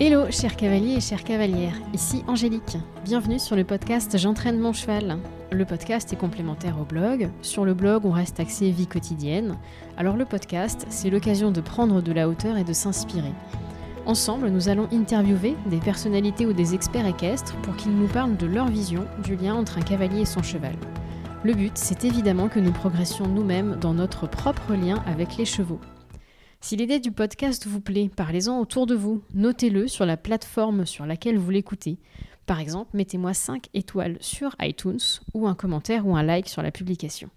Hello, chers cavaliers et chères cavalières, ici Angélique. Bienvenue sur le podcast J'entraîne mon cheval. Le podcast est complémentaire au blog. Sur le blog, on reste axé vie quotidienne. Alors le podcast, c'est l'occasion de prendre de la hauteur et de s'inspirer. Ensemble, nous allons interviewer des personnalités ou des experts équestres pour qu'ils nous parlent de leur vision du lien entre un cavalier et son cheval. Le but, c'est évidemment que nous progressions nous-mêmes dans notre propre lien avec les chevaux. Si l'idée du podcast vous plaît, parlez-en autour de vous, notez-le sur la plateforme sur laquelle vous l'écoutez. Par exemple, mettez-moi 5 étoiles sur iTunes ou un commentaire ou un like sur la publication.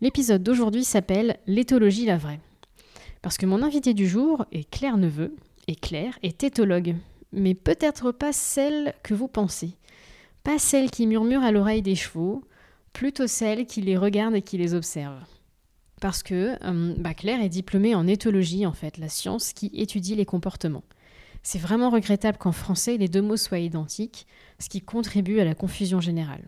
L'épisode d'aujourd'hui s'appelle L'éthologie la vraie. Parce que mon invité du jour est Claire Neveu, et Claire est éthologue, mais peut-être pas celle que vous pensez. Pas celle qui murmure à l'oreille des chevaux, plutôt celle qui les regarde et qui les observe parce que euh, bah, Claire est diplômée en éthologie, en fait, la science qui étudie les comportements. C'est vraiment regrettable qu'en français les deux mots soient identiques, ce qui contribue à la confusion générale.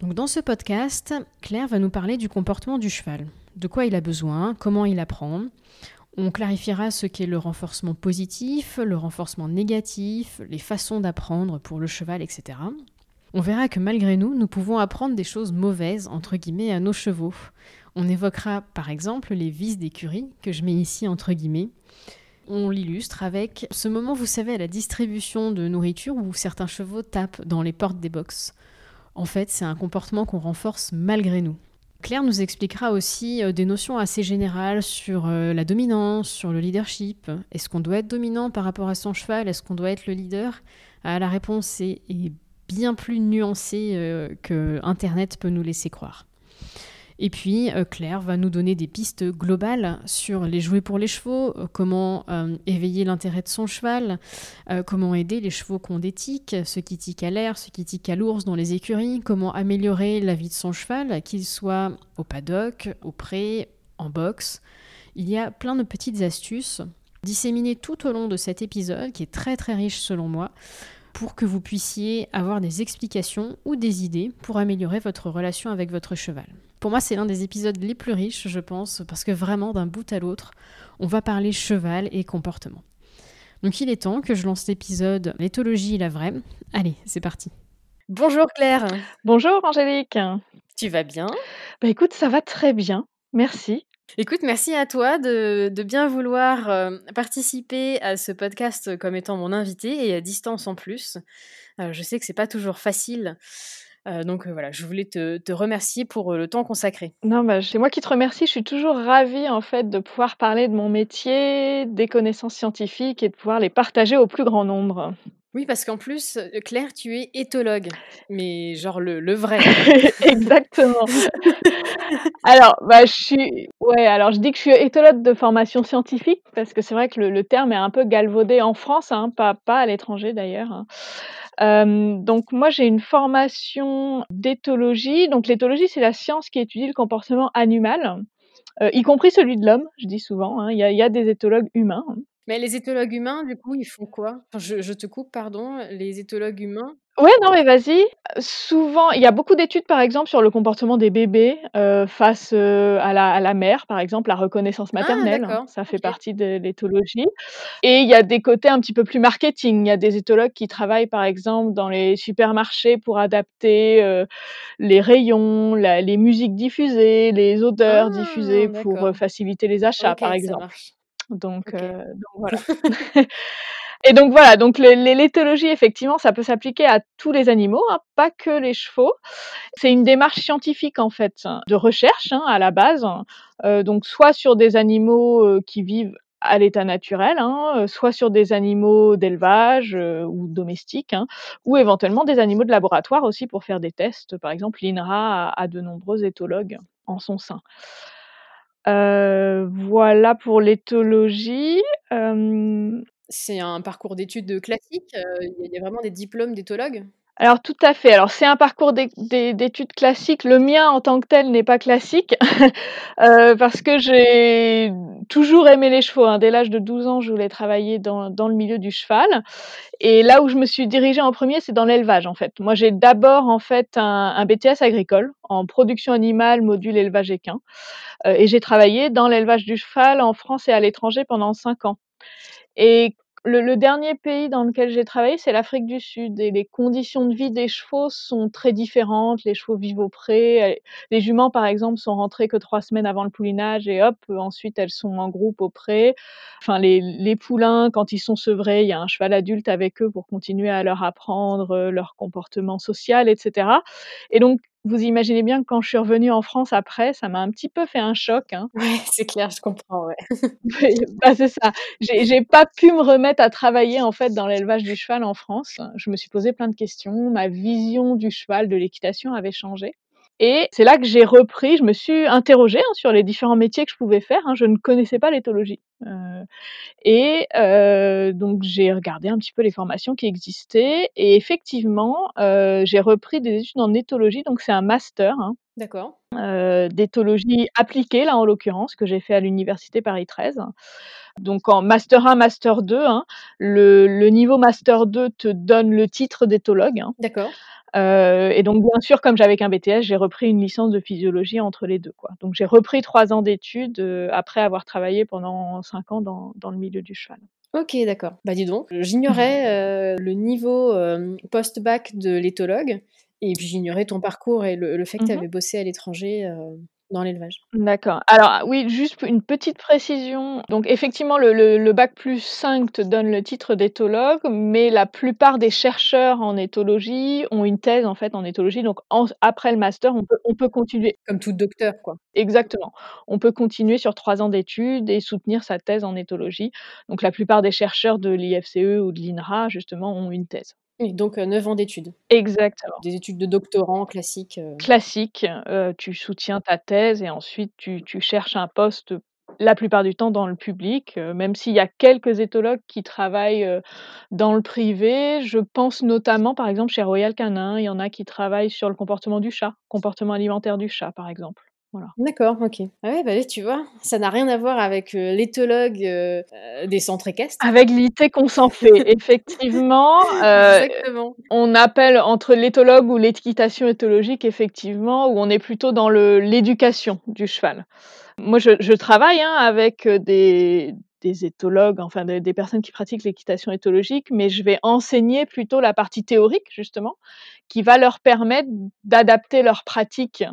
Donc dans ce podcast, Claire va nous parler du comportement du cheval, de quoi il a besoin, comment il apprend. On clarifiera ce qu'est le renforcement positif, le renforcement négatif, les façons d'apprendre pour le cheval, etc. On verra que malgré nous, nous pouvons apprendre des choses mauvaises, entre guillemets, à nos chevaux. On évoquera par exemple les vices d'écurie, que je mets ici entre guillemets. On l'illustre avec ce moment, vous savez, à la distribution de nourriture où certains chevaux tapent dans les portes des box. En fait, c'est un comportement qu'on renforce malgré nous. Claire nous expliquera aussi euh, des notions assez générales sur euh, la dominance, sur le leadership. Est-ce qu'on doit être dominant par rapport à son cheval? Est-ce qu'on doit être le leader? Ah, La réponse est, bien plus nuancée euh, que Internet peut nous laisser croire. Et puis, euh, Claire va nous donner des pistes globales sur les jouets pour les chevaux, euh, comment euh, éveiller l'intérêt de son cheval, comment aider les chevaux qui ont des tics, ceux qui tiquent à l'air, ceux qui tiquent à l'ours dans les écuries, comment améliorer la vie de son cheval, qu'il soit au paddock, au pré, en boxe. Il y a plein de petites astuces disséminées tout au long de cet épisode, qui est très très riche selon moi, pour que vous puissiez avoir des explications ou des idées pour améliorer votre relation avec votre cheval. Pour moi, c'est l'un des épisodes les plus riches, je pense, parce que vraiment, d'un bout à l'autre, on va parler cheval et comportement. Donc il est temps que je lance l'épisode L'éthologie la vraie. Allez, c'est parti. Bonjour Claire. Bonjour Angélique. Tu vas bien? Bah écoute, ça va très bien. Merci. Écoute, merci à toi de, bien vouloir euh, participer à ce podcast comme étant mon invité et à distance en plus. Euh, je sais que c'est pas toujours facile euh, donc euh, voilà, je voulais te, remercier pour euh, le temps consacré. Non, bah, c'est moi qui te remercie. Je suis toujours ravie en fait de pouvoir parler de mon métier, des connaissances scientifiques et de pouvoir les partager au plus grand nombre. Oui, parce qu'en plus, Claire, tu es éthologue, mais genre le, le vrai. Exactement. alors, bah, je suis, ouais, alors je dis que je suis éthologue de formation scientifique parce que c'est vrai que le, terme est un peu galvaudé en France, hein, pas, pas à l'étranger d'ailleurs. Hein donc moi, j'ai une formation d'éthologie. Donc l'éthologie, c'est la science qui étudie le comportement animal, y compris celui de l'homme, je dis souvent, hein. Il y a des éthologues humains, hein. Mais les éthologues humains, du coup, ils font quoi? je te coupe, pardon. Les éthologues humains? Ouais, non, mais vas-y. Souvent, il y a beaucoup d'études, par exemple, sur le comportement des bébés, face, à la à la mère, par exemple, la reconnaissance ah, maternelle, ça fait partie de l'éthologie et il y a des côtés un petit peu plus marketing. Il y a des éthologues qui travaillent, par exemple, dans les supermarchés pour adapter, les rayons, les musiques diffusées, les odeurs ah, diffusées pour, faciliter les achats, par exemple. Donc, donc voilà. Et donc voilà, donc l'éthologie, effectivement, ça peut s'appliquer à tous les animaux, hein, pas que les chevaux. C'est une démarche scientifique en fait, de recherche hein, à la base. Euh, donc soit sur des animaux euh, qui vivent à l'état naturel, hein, euh, soit sur des animaux d'élevage ou domestiques, ou éventuellement des animaux de laboratoire aussi pour faire des tests. Par exemple, l'INRA a, de nombreux éthologues en son sein. Voilà pour l'éthologie. C'est un parcours d'études classique, il y a vraiment des diplômes d'éthologue? Alors tout à fait. Alors c'est un parcours d'études classiques. Le mien en tant que tel n'est pas classique, parce que j'ai toujours aimé les chevaux, hein. Dès l'âge de 12 ans, je voulais travailler dans le milieu du cheval et là où je me suis dirigée en premier, c'est dans l'élevage, en fait. Moi, j'ai d'abord, en fait, un BTS agricole en production animale, module élevage équin, et j'ai travaillé dans l'élevage du cheval en France et à l'étranger pendant 5 ans. Et Le, dernier pays dans lequel j'ai travaillé, c'est l'Afrique du Sud et les conditions de vie des chevaux sont très différentes. Les chevaux vivent au pré. Les juments, par exemple, sont rentrées que trois semaines avant le poulinage et hop, ensuite elles sont en groupe au pré. Enfin, les, les poulains, quand ils sont sevrés, il y a un cheval adulte avec eux pour continuer à leur apprendre euh, leur comportement social, etc. Et donc, vous imaginez bien que quand je suis revenue en France après, ça m'a un petit peu fait un choc, hein. Ouais, c'est clair, je comprends, ouais. bah, c'est ça. J'ai pas pu me remettre à travailler, en fait, dans l'élevage du cheval en France. Je me suis posé plein de questions. Ma vision du cheval, de l'équitation avait changé et c'est là que j'ai repris, je me suis interrogée, hein, sur les différents métiers que je pouvais faire, hein. Je ne connaissais pas l'éthologie, et heu, donc j'ai regardé un petit peu les formations qui existaient et effectivement, heu, j'ai repris des études en éthologie, donc c'est un master, hein. D'accord. Heu, d'éthologie appliquée, là, en l'occurrence, que j'ai fait à l'université Paris 13. Donc en master 1, master 2, hein, le le niveau master 2 te donne le titre d'éthologue, hein. D'accord. Euh, et donc bien sûr, comme j'avais qu'un BTS, j'ai repris une licence de physiologie entre les deux, quoi. Donc j'ai repris 3 ans d'études, heu, après avoir travaillé pendant 5 ans dans dans le milieu du cheval. OK, d'accord. Bah, dis donc, j'ignorais, le niveau, post-bac de l'éthologue et puis j'ignorais ton parcours et le fait que tu mmh avais bossé à l'étranger, heu dans l'élevage. D'accord. Alors oui, juste une petite précision. Donc effectivement, le le le bac plus 5 te donne le titre d'éthologue, mais la plupart des chercheurs en éthologie ont une thèse en fait en éthologie. Donc après le master, on peut on peut continuer. Comme tout docteur, quoi. Exactement. On peut continuer sur 3 ans d'études et soutenir sa thèse en éthologie. Donc la plupart des chercheurs de l'IFCE ou de l'INRA justement ont une thèse. Oui, donc 9 ans d'études. Exactement. Des études de doctorant classiques, Classiques, tu soutiens ta thèse et ensuite tu tu cherches un poste, la plupart du temps dans le public, même s'il y a quelques éthologues qui travaillent, dans le privé. Je pense notamment, par exemple, chez Royal Canin, il y en a qui travaillent sur le comportement du chat, comportement alimentaire du chat, par exemple. D'accord, OK. Ah ouais, bah, tu vois, ça n'a rien à voir avec, l'éthologue, des centres équestres. Avec l'idée qu'on s'en fait, effectivement, Exactement. on appelle entre l'éthologue ou l'équitation éthologique, effectivement, où on est plutôt dans le l'éducation du cheval. Moi, je je travaille, hein, avec, des des éthologues, enfin des des personnes qui pratiquent l'équitation éthologique, mais je vais enseigner plutôt la partie théorique, justement, qui va leur permettre d'adapter leur pratique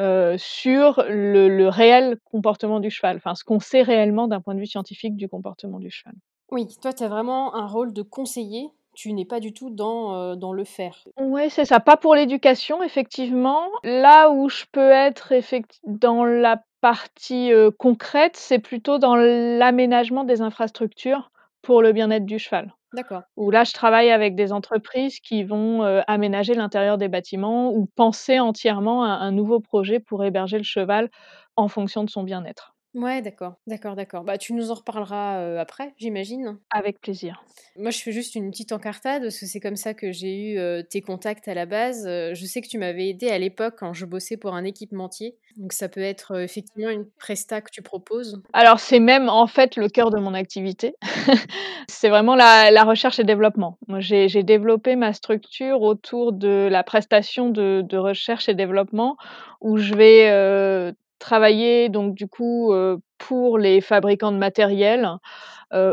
euh, sur le le réel comportement du cheval, enfin ce qu'on sait réellement d'un point de vue scientifique du comportement du cheval. Oui, toi tu as vraiment un rôle de conseiller, tu n'es pas du tout dans, euh, dans le faire. Ouais, c'est ça, pas pour l'éducation effectivement. Là où je peux être effect dans la partie, euh, concrète, c'est plutôt dans l'aménagement des infrastructures pour le bien-être du cheval. D'accord. Là, je travaille avec des entreprises qui vont, heu, aménager l'intérieur des bâtiments ou penser entièrement un un nouveau projet pour héberger le cheval en fonction de son bien-être. Ouais, d'accord, d'accord, d'accord. Bah, tu nous en reparleras, heu, après, j'imagine? Avec plaisir. Moi, je fais juste une petite encartade parce que c'est comme ça que j'ai eu, heu, tes contacts à la base. Heu, je sais que tu m'avais aidé à l'époque quand je bossais pour un équipementier, donc ça peut être, effectivement une presta que tu proposes. Alors c'est même, en fait, le cœur de mon activité. C'est vraiment la la recherche et développement. Moi, j'ai développé ma structure autour de la prestation de de recherche et développement où je vais, travailler donc du coup, pour les fabricants de matériel,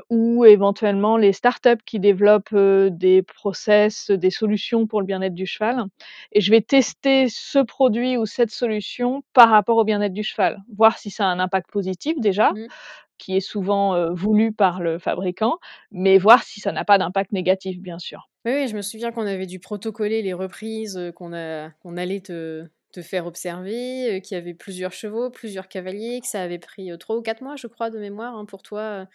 ou éventuellement les startups qui développent, des process, des solutions pour le bien-être du cheval et je vais tester ce produit ou cette solution par rapport au bien-être du cheval. Voir si ça a un impact positif déjà, Mmh. qui est souvent, voulu par le fabricant, mais voir si ça n'a pas d'impact négatif, bien sûr. Oui, oui, je me souviens qu'on avait dû protocoler les reprises, qu'on allait te te faire observer, qu'il y avait plusieurs chevaux, plusieurs cavaliers, que ça avait pris, 3 ou 4 mois, je crois, de mémoire, hein, pour toi,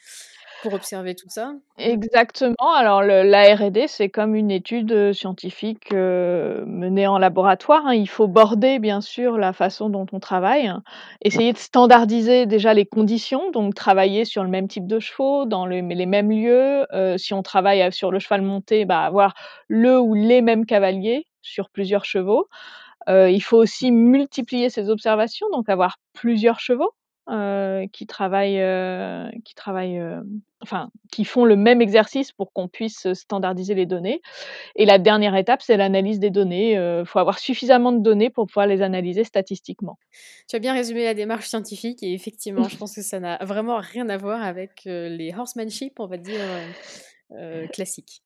pour observer tout ça? Exactement. Alors le la R&D, c'est comme une étude, scientifique, menée en laboratoire, hein. Il faut border, bien sûr, la façon dont on travaille. Essayer de standardiser déjà les conditions, donc travailler sur le même type de chevaux, dans le les mêmes lieux. Si on travaille, sur le cheval monté, bah, avoir le ou les mêmes cavaliers sur plusieurs chevaux. Heu, il faut aussi multiplier ses observations, donc avoir plusieurs chevaux, heu, qui travaillent, heu, qui travaillent, enfin, qui font le même exercice pour qu'on puisse, standardiser les données et la dernière étape, c'est l'analyse des données, il faut avoir suffisamment de données pour pouvoir les analyser statistiquement. Tu as bien résumé la démarche scientifique et effectivement, je pense que ça n'a vraiment rien à voir avec, les horsemanship, on va dire, classique.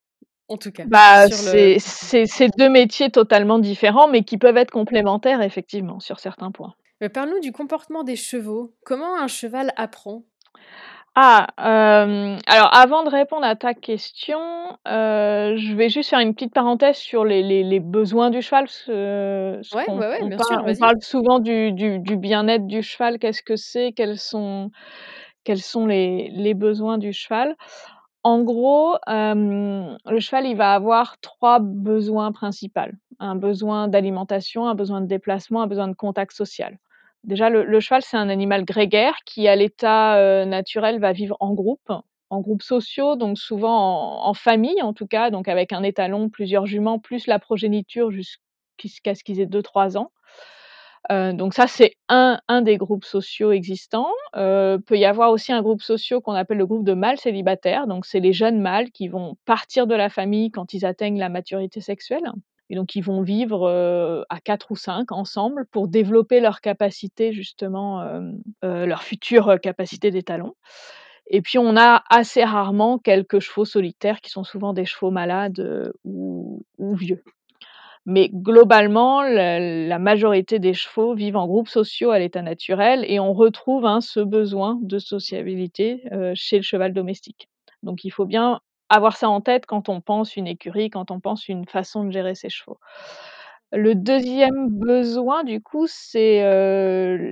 En tout cas. Bah, c'est 2 métiers totalement différents, mais qui peuvent être complémentaires effectivement, sur certains points. parle-nous du comportement des chevaux. Comment un cheval apprend? Ah, alors avant de répondre à ta question, je vais juste faire une petite parenthèse sur les les les besoins du cheval, ce Ouais, ouais, ouais, bien sûr, on parle souvent du du du bien-être du cheval. Qu'est-ce que c'est? Quels sont quels sont les les besoins du cheval? En gros, le cheval, il va avoir 3 besoins principaux. Un besoin d'alimentation, un besoin de déplacement, un besoin de contact social. Déjà, le cheval, c'est un animal grégaire qui, à l'état, naturel, va vivre en groupe, en groupes sociaux, donc souvent en famille, en tout cas, donc avec un étalon, plusieurs juments, plus la progéniture jusqu'à ce qu'ils aient 2-3 ans. Donc ça, c'est un des groupes sociaux existants. peut y avoir aussi un groupe social qu'on appelle le groupe de mâles célibataires, donc c'est les jeunes mâles qui vont partir de la famille quand ils atteignent la maturité sexuelle et donc ils vont vivre, à 4 ou 5 ensemble pour développer leurs capacités justement, leurs futures capacités d'étalon et puis on a assez rarement quelques chevaux solitaires qui sont souvent des chevaux malades, ou vieux. Mais globalement, la majorité des chevaux vivent en groupes sociaux à l'état naturel et on retrouve, hein, ce besoin de sociabilité, chez le cheval domestique. Donc il faut bien avoir ça en tête quand on pense une écurie, quand on pense une façon de gérer ses chevaux. Le 2e besoin du coup, c'est,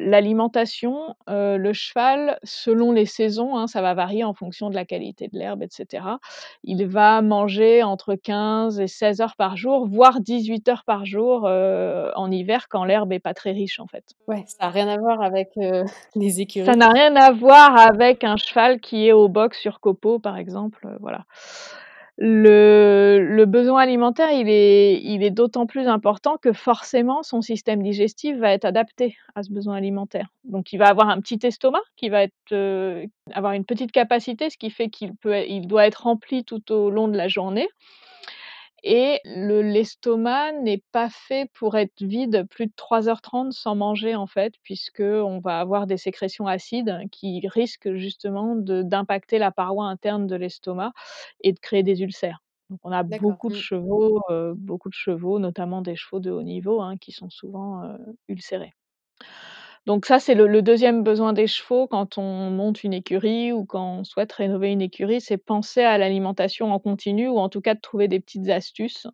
l'alimentation. le cheval, selon les saisons, hein, ça va varier en fonction de la qualité de l'herbe et cetera. Il va manger entre 15 et 16 heures par jour, voire 18 heures par jour, en hiver quand l'herbe est pas très riche en fait. Ouais, ça a rien à voir avec, les écuries. Ça n'a rien à voir avec un cheval qui est au box sur copeaux par exemple, voilà. Le besoin alimentaire, il est d'autant plus important que forcément son système digestif va être adapté à ce besoin alimentaire. Donc il va avoir un petit estomac qui va être, avoir une petite capacité, ce qui fait qu'il peut il doit être rempli tout au long de la journée et le l'estomac n'est pas fait pour être vide plus de 3h30 sans manger en fait, puisqu'on va avoir des sécrétions acides qui risquent justement de d'impacter la paroi interne de l'estomac et de créer des ulcères. Donc on a beaucoup de mmh. chevaux, beaucoup de chevaux, notamment des chevaux de haut niveau, hein, qui sont souvent, ulcérés. Donc ça, c'est le 2e besoin des chevaux quand on monte une écurie ou quand on souhaite rénover une écurie, c'est penser à l'alimentation en continu ou en tout cas de trouver des petites astuces,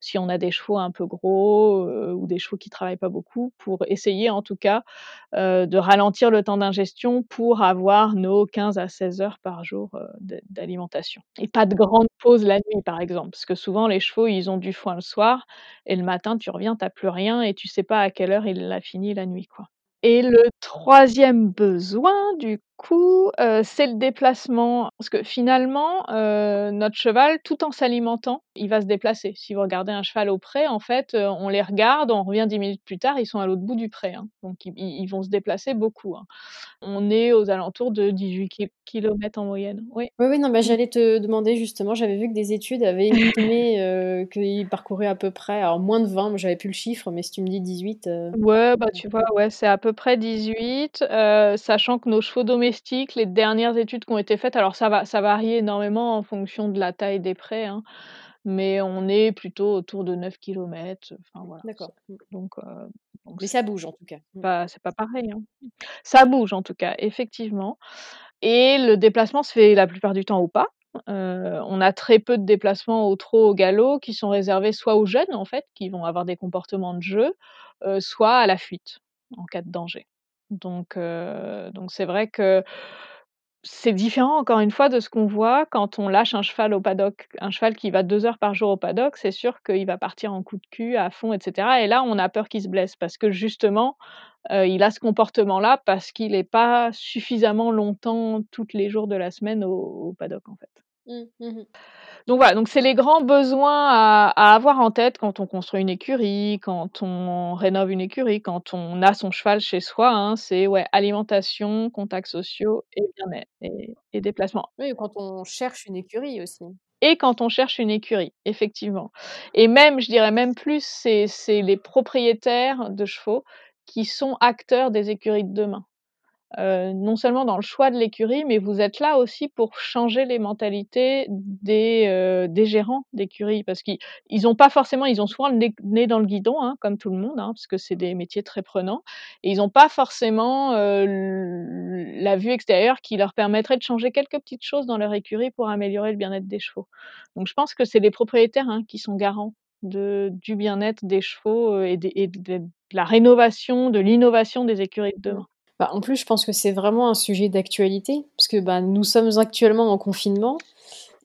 si on a des chevaux un peu gros, ou des chevaux qui travaillent pas beaucoup, pour essayer en tout cas, de ralentir le temps d'ingestion pour avoir nos 15 à 16 heures par jour, d'alimentation et pas de grandes pauses la nuit par exemple, parce que souvent les chevaux, ils ont du foin le soir et le matin tu reviens, tu as plus rien et tu sais pas à quelle heure il l'a fini la nuit, quoi. Et le 3e besoin du coup, c'est le déplacement. Parce que finalement, notre cheval, tout en s'alimentant, il va se déplacer. Si vous regardez un cheval au pré, en fait, on les regarde, on revient 10 minutes plus tard, ils sont à l'autre bout du pré, hein. Donc ils vont se déplacer beaucoup, hein. On est aux alentours de 18 kilomètres en moyenne, oui. Oui, oui, non, bah, j'allais te demander justement, j'avais vu que des études avaient estimé, qu'ils parcouraient à peu près, alors moins de 20, moi j'avais plus le chiffre, mais si tu me dis 18, Ouais, bah, tu vois, ouais, c'est à peu près 18, sachant que nos chevaux domestiques, les dernières études qui ont été faites, alors ça va ça varie énormément en fonction de la taille des prés, hein, mais on est plutôt autour de 9 kilomètres, enfin voilà. D'accord. Mmh. Donc, Mais ça bouge en tout cas. Mmh. C'est pas pareil, hein. Ça bouge en tout cas, effectivement et le déplacement se fait la plupart du temps au pas. on a très peu de déplacements au trot, au galop qui sont réservés soit aux jeunes en fait, qui vont avoir des comportements de jeu, soit à la fuite, en cas de danger. Donc donc c'est vrai que c'est différent encore une fois de ce qu'on voit quand on lâche un cheval au paddock. Un cheval qui va 2 heures par jour au paddock, c'est sûr qu'il va partir en coup de cul à fond et cetera et là, on a peur qu'il se blesse parce que justement, il a ce comportement-là parce qu'il est pas suffisamment longtemps toutes les jours de la semaine au au paddock, en fait. Mmh. Mmh mh. Donc voilà, donc c'est les grands besoins à à avoir en tête quand on construit une écurie, quand on rénove une écurie, quand on a son cheval chez soi, hein. C'est ouais, alimentation, contacts sociaux et bien-être et et déplacement. Oui, ou quand on cherche une écurie aussi. Et quand on cherche une écurie, effectivement et même, je dirais même plus, c'est les propriétaires de chevaux qui sont acteurs des écuries de demain. Non seulement dans le choix de l'écurie, mais vous êtes là aussi pour changer les mentalités des, des gérants d'écurie. Parce qu'ils ils ont pas forcément ils ont souvent le nez dans le guidon, hein, comme tout le monde, hein, parce que c'est des métiers très prenants et ils ont pas forcément, la vue extérieure qui leur permettrait de changer quelques petites choses dans leur écurie pour améliorer le bien-être des chevaux. Donc je pense que c'est les propriétaires, hein, qui sont garants de du bien-être des chevaux, et des et de la rénovation, de l'innovation des écuries de demain. Bah, en plus, je pense que c'est vraiment un sujet d'actualité, parce que, bah, nous sommes actuellement en confinement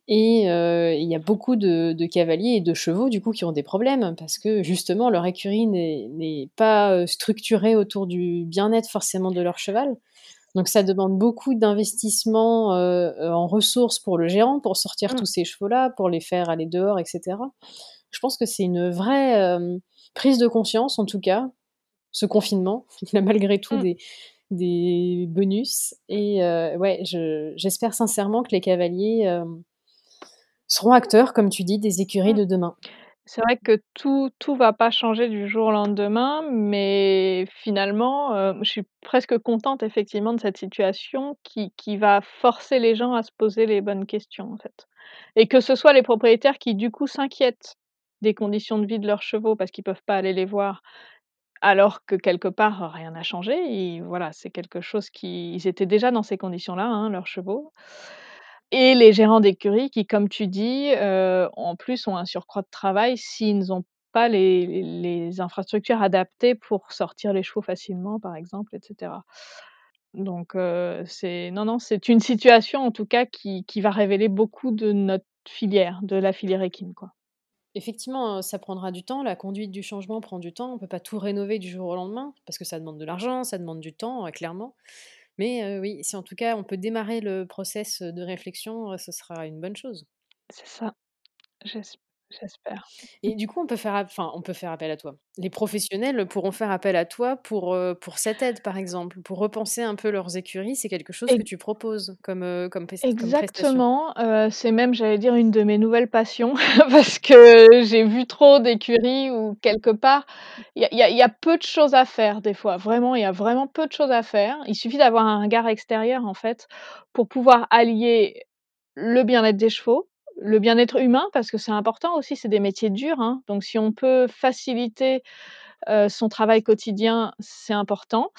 et il y a beaucoup de de cavaliers et de chevaux, du coup, qui ont des problèmes parce que, justement, leur écurie n'est pas, structurée autour du bien-être forcément de leur cheval. Donc ça demande beaucoup d'investissement, en ressources pour le gérant, pour sortir mmh. tous ces chevaux-là, pour les faire aller dehors etc. Je pense que c'est une vraie, prise de conscience, en tout cas, ce confinement. Il a malgré tout mmh. des des bonus et ouais, j'espère sincèrement que les cavaliers, seront acteurs, comme tu dis, des écuries mmh. de demain. C'est vrai que tout tout va pas changer du jour au lendemain, mais finalement, je suis presque contente effectivement de cette situation qui qui va forcer les gens à se poser les bonnes questions, en fait. Et que ce soit les propriétaires qui, du coup, s'inquiètent des conditions de vie de leurs chevaux parce qu'ils peuvent pas aller les voir, alors que quelque part rien n'a changé voilà, c'est quelque chose qui ils étaient déjà dans ces conditions-là, hein, leurs chevaux. Et les gérants d'écurie qui, comme tu dis, en plus ont un surcroît de travail s'ils n'ont pas les infrastructures adaptées pour sortir les chevaux facilement, par exemple, et cetera. Donc c'est non, non, c'est une situation en tout cas qui va révéler beaucoup de notre filière, de la filière équine. Effectivement, ça prendra du temps, la conduite du changement prend du temps, on peut pas tout rénover du jour au lendemain, parce que ça demande de l'argent, ça demande du temps, clairement. Mais oui, si en tout cas on peut démarrer le process de réflexion, ce sera une bonne chose. C'est ça, j'espère. Et du coup, on peut faire enfin, on peut faire appel à toi. Les professionnels pourront faire appel à toi pour, pour cette aide, par exemple, pour repenser un peu leurs écuries. C'est quelque chose que tu proposes comme, comme Exactement, c'est même, j'allais dire, une de mes nouvelles passions parce que j'ai vu trop d'écuries où quelque part, il y a y a peu de choses à faire des fois. Vraiment, il y a vraiment peu de choses à faire. Il suffit d'avoir un regard extérieur, en fait, pour pouvoir allier le bien-être des chevaux, le bien-être humain parce que c'est important aussi, c'est des métiers durs, hein, donc si on peut faciliter, son travail quotidien, c'est important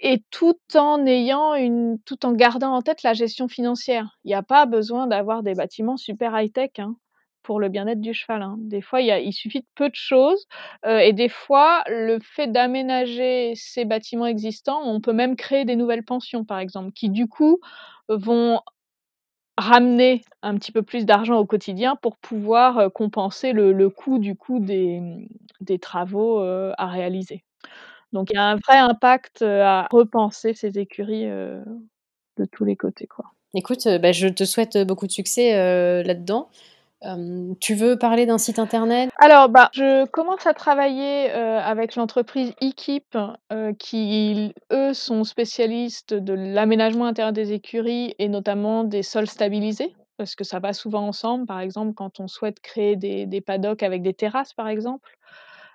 et tout en ayant une tout en gardant en tête la gestion financière. Il y a pas besoin d'avoir des bâtiments super high-tech, hein, pour le bien-être du cheval, hein. Des fois, il suffit de peu de choses, et des fois, le fait d'aménager ces bâtiments existants, on peut même créer des nouvelles pensions, par exemple, qui du coup, vont ramener un petit peu plus d'argent au quotidien pour pouvoir, compenser le le coût du coup des, mmh, des travaux, à réaliser. Donc il y a un vrai impact, à repenser ces écuries, de tous les côtés, quoi. Écoute, bah, je te souhaite, beaucoup de succès, là-dedans tu veux parler d'un site internet? Alors, bah, je commence à travailler, avec l'entreprise Ekeep, qui eux sont spécialistes de l'aménagement intérieur des écuries et notamment des sols stabilisés, parce que ça va souvent ensemble. Par exemple, quand on souhaite créer des paddocks avec des terrasses, par exemple.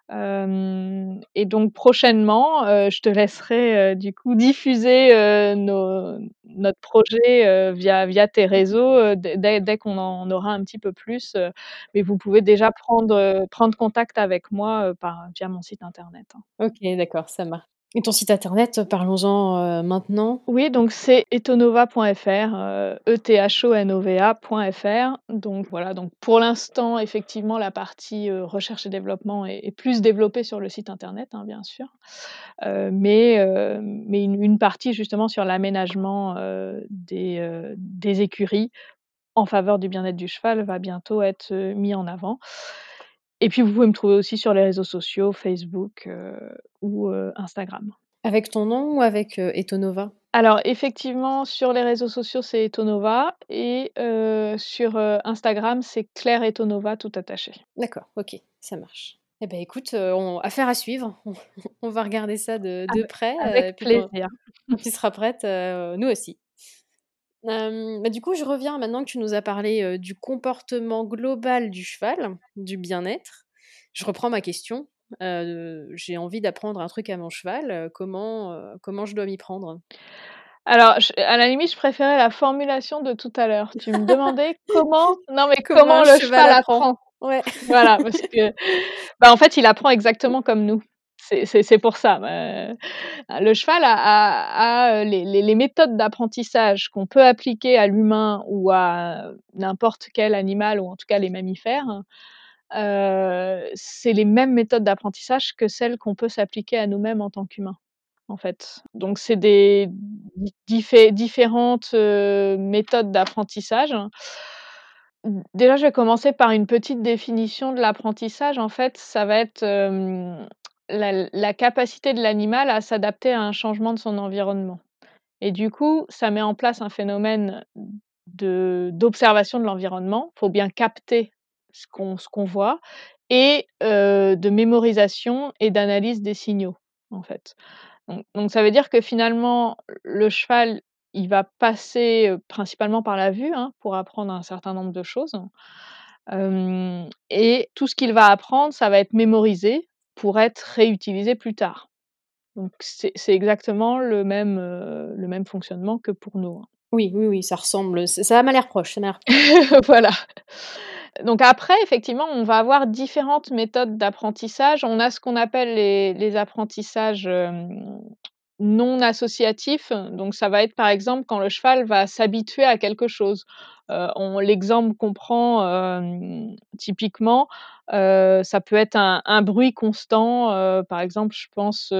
Et donc prochainement, je te laisserai, du coup diffuser, nos notre projet, via via tes réseaux, dès dès qu'on en aura un petit peu plus, mais vous pouvez déjà prendre, prendre contact avec moi, par via mon site internet, hein. OK, d'accord, ça marche. Et ton site internet, parlons-en, maintenant. Oui, donc c'est etonova.fr, heu, E-T-H-O-N-O-V-A.fr. Donc voilà, donc pour l'instant, effectivement, la partie, recherche et développement est plus développée sur le site internet, hein, bien sûr. Mais une partie justement sur l'aménagement, des, des écuries en faveur du bien-être du cheval va bientôt être, mis en avant. Et puis vous pouvez me trouver aussi sur les réseaux sociaux, Facebook, ou Instagram. Avec ton nom ou avec, Etonova? Alors effectivement, sur les réseaux sociaux, c'est Etonova et sur, Instagram, c'est Claire Etonova tout attaché. D'accord, OK, ça marche. Eh ben écoute, on affaire à suivre. On va regarder ça de de près, avec plaisir. quand tu seras prête, nous aussi. Bah, du coup, je reviens maintenant que tu nous as parlé, du comportement global du cheval, du bien-être. Je reprends ma question. j'ai envie d'apprendre un truc à mon cheval, comment, comment je dois m'y prendre? Alors, à la limite, je préférais la formulation de tout à l'heure. Tu me demandais comment non, mais comment, le cheval apprend? Ouais. Voilà, parce que, bah, en fait, il apprend exactement comme nous. C'est pour ça, le cheval a les méthodes d'apprentissage qu'on peut appliquer à l'humain ou à n'importe quel animal ou en tout cas les mammifères, c'est les mêmes méthodes d'apprentissage que celles qu'on peut s'appliquer à nous-mêmes en tant qu'humains en fait. Donc c'est des différentes, méthodes d'apprentissage. Déjà, je vais commencer par une petite définition de l'apprentissage. En fait, ça va être, la capacité de l'animal à s'adapter à un changement de son environnement et du coup, ça met en place un phénomène d'observation de l'environnement. Il Faut bien capter ce qu'on voit et de mémorisation et d'analyse des signaux, en fait. Donc, ça veut dire que finalement, le cheval, il va passer principalement par la vue hein, pour apprendre un certain nombre de choses. et tout ce qu'il va apprendre, ça va être mémorisé pour être réutilisé plus tard. Donc c'est exactement le même, le même fonctionnement que pour nous, hein. Oui, oui, oui, ça ressemble, ça m'a l'air proche, Voilà. Donc après, effectivement, on va avoir différentes méthodes d'apprentissage. On a ce qu'on appelle les apprentissages, non associatifs. Donc ça va être, par exemple, quand le cheval va s'habituer à quelque chose. l'exemple qu'on prend, typiquement, ça peut être un bruit constant, par exemple, je pense,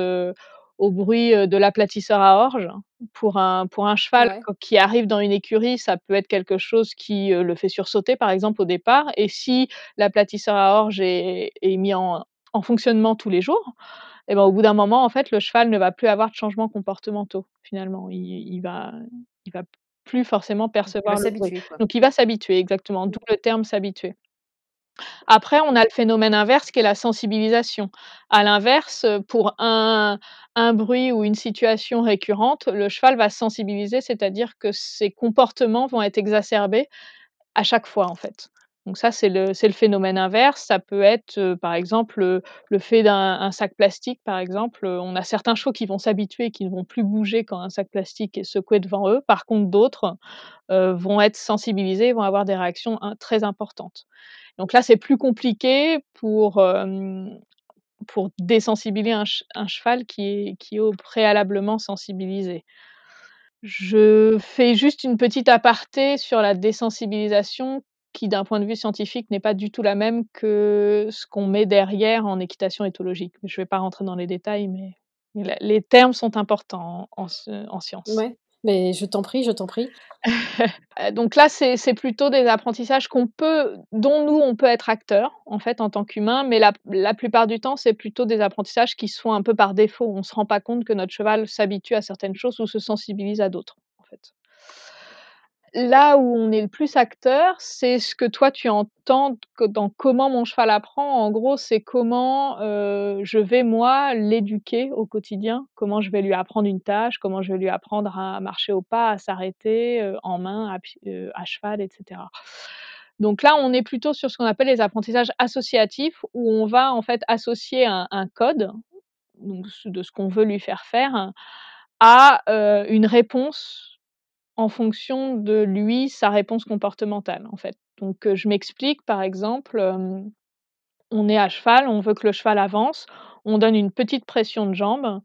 au bruit de l'aplatisseur à orge. Pour un, pour un cheval qui arrive dans une écurie, ça peut être quelque chose qui le fait sursauter, par exemple, au départ. Et si l'aplatisseur à orge est, est mis en, en, fonctionnement tous les jours, et ben, au bout d'un moment, en fait, le cheval ne va plus avoir de changements comportementaux, finalement. Il, il va, il va plus forcément percevoir le bruit. Donc, il va s'habituer, exactement, d'où le terme s'habituer. Après, on a le phénomène inverse qui est la sensibilisation. À l'inverse, pour un, un bruit ou une situation récurrente, le cheval va sensibiliser, c'est-à-dire que ses comportements vont être exacerbés à chaque fois, en fait. Donc ça, c'est le, le phénomène inverse. Ça peut être, par exemple, le, fait d'un sac plastique, par exemple. On a certains chevaux qui vont s'habituer et qui ne vont plus bouger quand un sac plastique est secoué devant eux. Par contre, d'autres vont être sensibilisés, vont avoir des réactions très importantes. Donc là, c'est plus compliqué pour, désensibiliser un, cheval qui est, qui est préalablement sensibilisé. Je fais juste une petite aparté sur la désensibilisation qui, d'un point de vue scientifique, n'est pas du tout la même que ce qu'on met derrière en équitation éthologique. Je ne vais pas rentrer dans les détails, mais les termes sont importants en, en, science. Mais je t'en prie, je t'en prie. Euh, donc là, c'est plutôt des apprentissages qu'on peut dont nous, on peut être acteur, en fait, en tant qu'humain, mais la la plupart du temps, c'est plutôt des apprentissages qui sont un peu par défaut. On se rend pas compte que notre cheval s'habitue à certaines choses ou se sensibilise à d'autres, en. Là où on est le plus acteur, c'est ce que toi tu entends dans comment mon cheval apprend. En gros, c'est comment, je vais moi l'éduquer au quotidien, comment je vais lui apprendre une tâche, comment je vais lui apprendre à marcher au pas, à s'arrêter, en main, à cheval etc. Donc là, on est plutôt sur ce qu'on appelle les apprentissages associatifs où on va en fait associer un code, de ce qu'on veut lui faire faire, à, une réponse en fonction de lui, sa réponse comportementale, en fait. Donc, je m'explique, par exemple, on est à cheval, on veut que le cheval avance, on donne une petite pression de jambe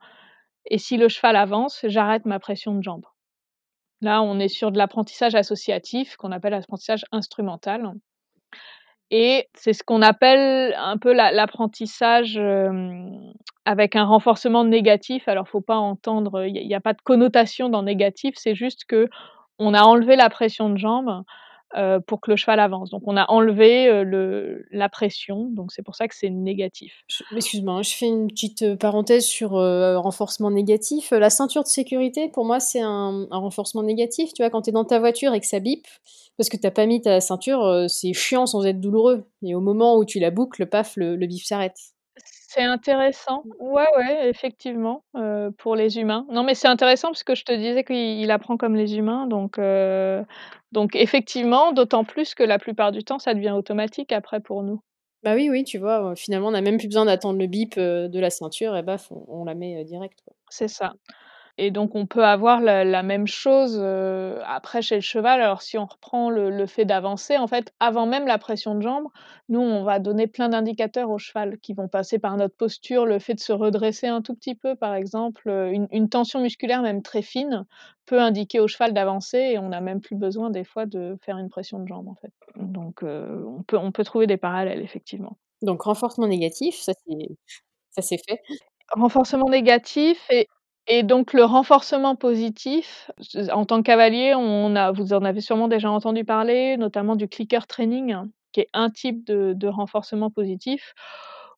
et si le cheval avance, j'arrête ma pression de jambe. Là, on est sur de l'apprentissage associatif qu'on appelle l'apprentissage instrumental et c'est ce qu'on appelle un peu l'apprentissage, avec un renforcement négatif. Alors, faut pas entendre, il y a pas de connotation dans négatif, c'est juste qu'on a enlevé la pression de jambe, pour que le cheval avance. Donc on a enlevé, le la pression, donc c'est pour ça que c'est négatif. excuse-moi, je fais une petite, parenthèse sur, renforcement négatif. La ceinture de sécurité, pour moi, c'est un renforcement négatif. Tu vois, quand tu es dans ta voiture et que ça bip, parce que tu pas mis ta ceinture, c'est chiant sans être douloureux et au moment où tu la boucles, paf, le le bip s'arrête. C'est intéressant. Ouais, ouais, effectivement, pour les humains. Non, mais c'est intéressant parce que je te disais qu'il apprend comme les humains, donc donc effectivement, d'autant plus que la plupart du temps, ça devient automatique après pour nous. Bah oui, oui, tu vois, finalement, on a même plus besoin d'attendre le bip, de la ceinture et baf, on on la met, direct, quoi. C'est ça. Et donc on peut avoir la la même chose, heu, après chez le cheval. Alors si on reprend le le fait d'avancer, en fait, avant même la pression de jambe, nous, on va donner plein d'indicateurs au cheval qui vont passer par notre posture, le fait de se redresser un tout petit peu, par exemple, une une tension musculaire même très fine peut indiquer au cheval d'avancer et on n'a même plus besoin des fois de faire une pression de jambe, en fait. Donc heu, on peut on peut trouver des parallèles effectivement. Donc renforcement négatif, ça c'est fait. Renforcement négatif et et donc le renforcement positif, en tant que cavalier, on a vous en avez sûrement déjà entendu parler, notamment du clicker training, qui est un type de de renforcement positif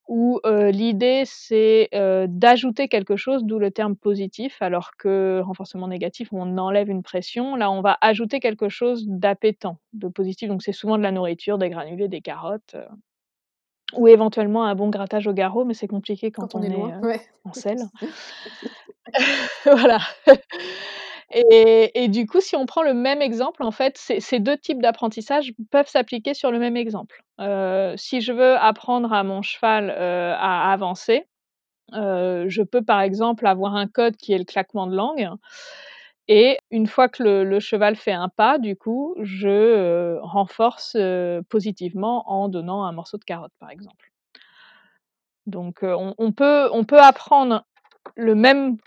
où, heu, l'idée c'est, heu, d'ajouter quelque chose, d'où le terme positif, alors que renforcement négatif, on enlève une pression. Là, on va ajouter quelque chose d'appétant, de positif, donc c'est souvent de la nourriture, des granulés, des carottes, heu ou éventuellement un bon grattage au garrot, mais c'est compliqué quand Quand on on est loin, ouais. en selle. Voilà. Et du coup, si on prend le même exemple, en fait, ces 2 types d'apprentissage peuvent s'appliquer sur le même exemple. Heu, si je veux apprendre à mon cheval, heu, à avancer, heu, je peux, par exemple, avoir un code qui est le claquement de langue et une fois que le cheval fait un pas, du coup, je, renforce, positivement en donnant un morceau de carotte, par exemple. Donc on on peut on peut apprendre le même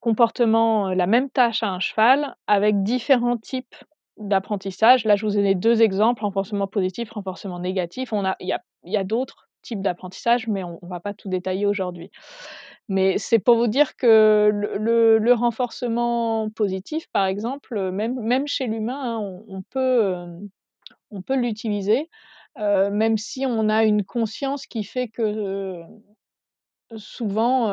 comportement, heu, la même tâche à un cheval avec différents types d'apprentissage. Là, je vous ai donné 2 exemples, renforcement positif, renforcement négatif. On a il y a y a d'autres types d'apprentissage, mais on on va pas tout détailler aujourd'hui. Mais c'est pour vous dire que le renforcement positif, par exemple, heu, même même chez l'humain, hein, on peut, hem, on peut l'utiliser, même si on a une conscience qui fait que, souvent,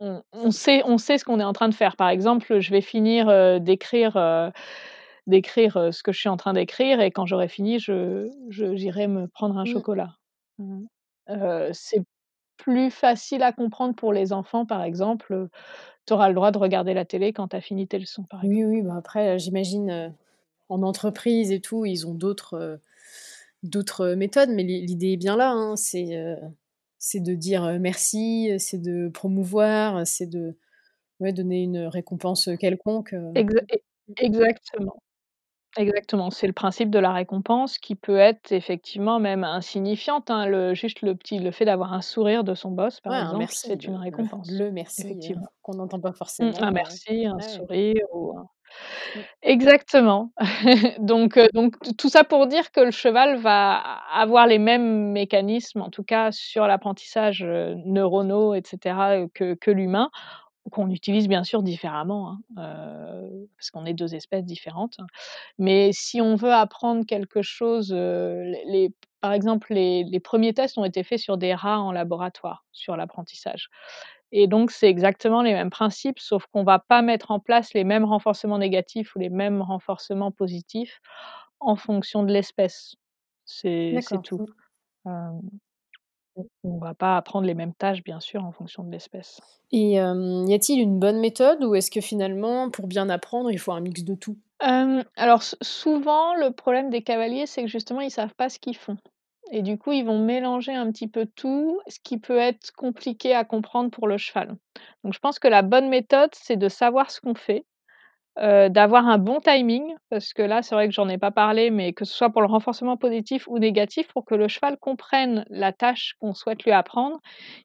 on on sait on sait ce qu'on est en train de faire. Par exemple, je vais finir, heu, d'écrire, heu, d'écrire, heu, ce que je suis en train d'écrire et quand j'aurai fini, je j'irai me prendre un Mmh. chocolat. Mmh c'est plus facile à comprendre pour les enfants, par exemple, tu auras le droit de regarder la télé quand tu as fini tes leçons, par Oui, exemple. oui, bah, après, j'imagine, en entreprise et tout, ils ont d'autres, méthodes, mais l'i l'idée est bien là, hein. C'est, c'est de dire, merci, c'est de promouvoir, c'est de, ouais, donner une récompense, quelconque, exactement. Exactement, c'est le principe de la récompense qui peut être effectivement même insignifiante, hein. Le juste le petit le fait d'avoir un sourire de son boss, par Ouais, un exemple, merci, c'est une le récompense, le merci, effectivement. qu'on n'entend pas Mmh, un forcément, heu, merci, un ouais. sourire ou un. Exactement. Donc heu, donc t tout ça pour dire que le cheval va avoir les mêmes mécanismes, en tout cas sur l'apprentissage, heu, neuronaux et cetera, heu, que que l'humain, qu'on utilise bien sûr différemment, hein, heu, parce qu'on est 2 espèces différentes. Mais si on veut apprendre quelque chose, heu, les les par exemple, les les 1 tests ont été faits sur des rats en laboratoire, sur l'apprentissage et donc c'est exactement les mêmes principes, sauf qu'on va pas mettre en place les mêmes renforcements négatifs ou les mêmes renforcements positifs en fonction de l'espèce. C'est tout. Hem, on va pas apprendre les mêmes tâches, bien sûr, en fonction de l'espèce. Et y a-t-il une bonne méthode ou est-ce que finalement, pour bien apprendre, il faut un mix de tout? Alors souvent, le problème des cavaliers, c'est que justement, ils savent pas ce qu'ils font et du coup, ils vont mélanger un petit peu tout, ce qui peut être compliqué à comprendre pour le cheval. Donc je pense que la bonne méthode, c'est de savoir ce qu'on fait, d'avoir un bon timing, parce que là, c'est vrai que j'en ai pas parlé, mais que ce soit pour le renforcement positif ou négatif, pour que le cheval comprenne la tâche qu'on souhaite lui apprendre,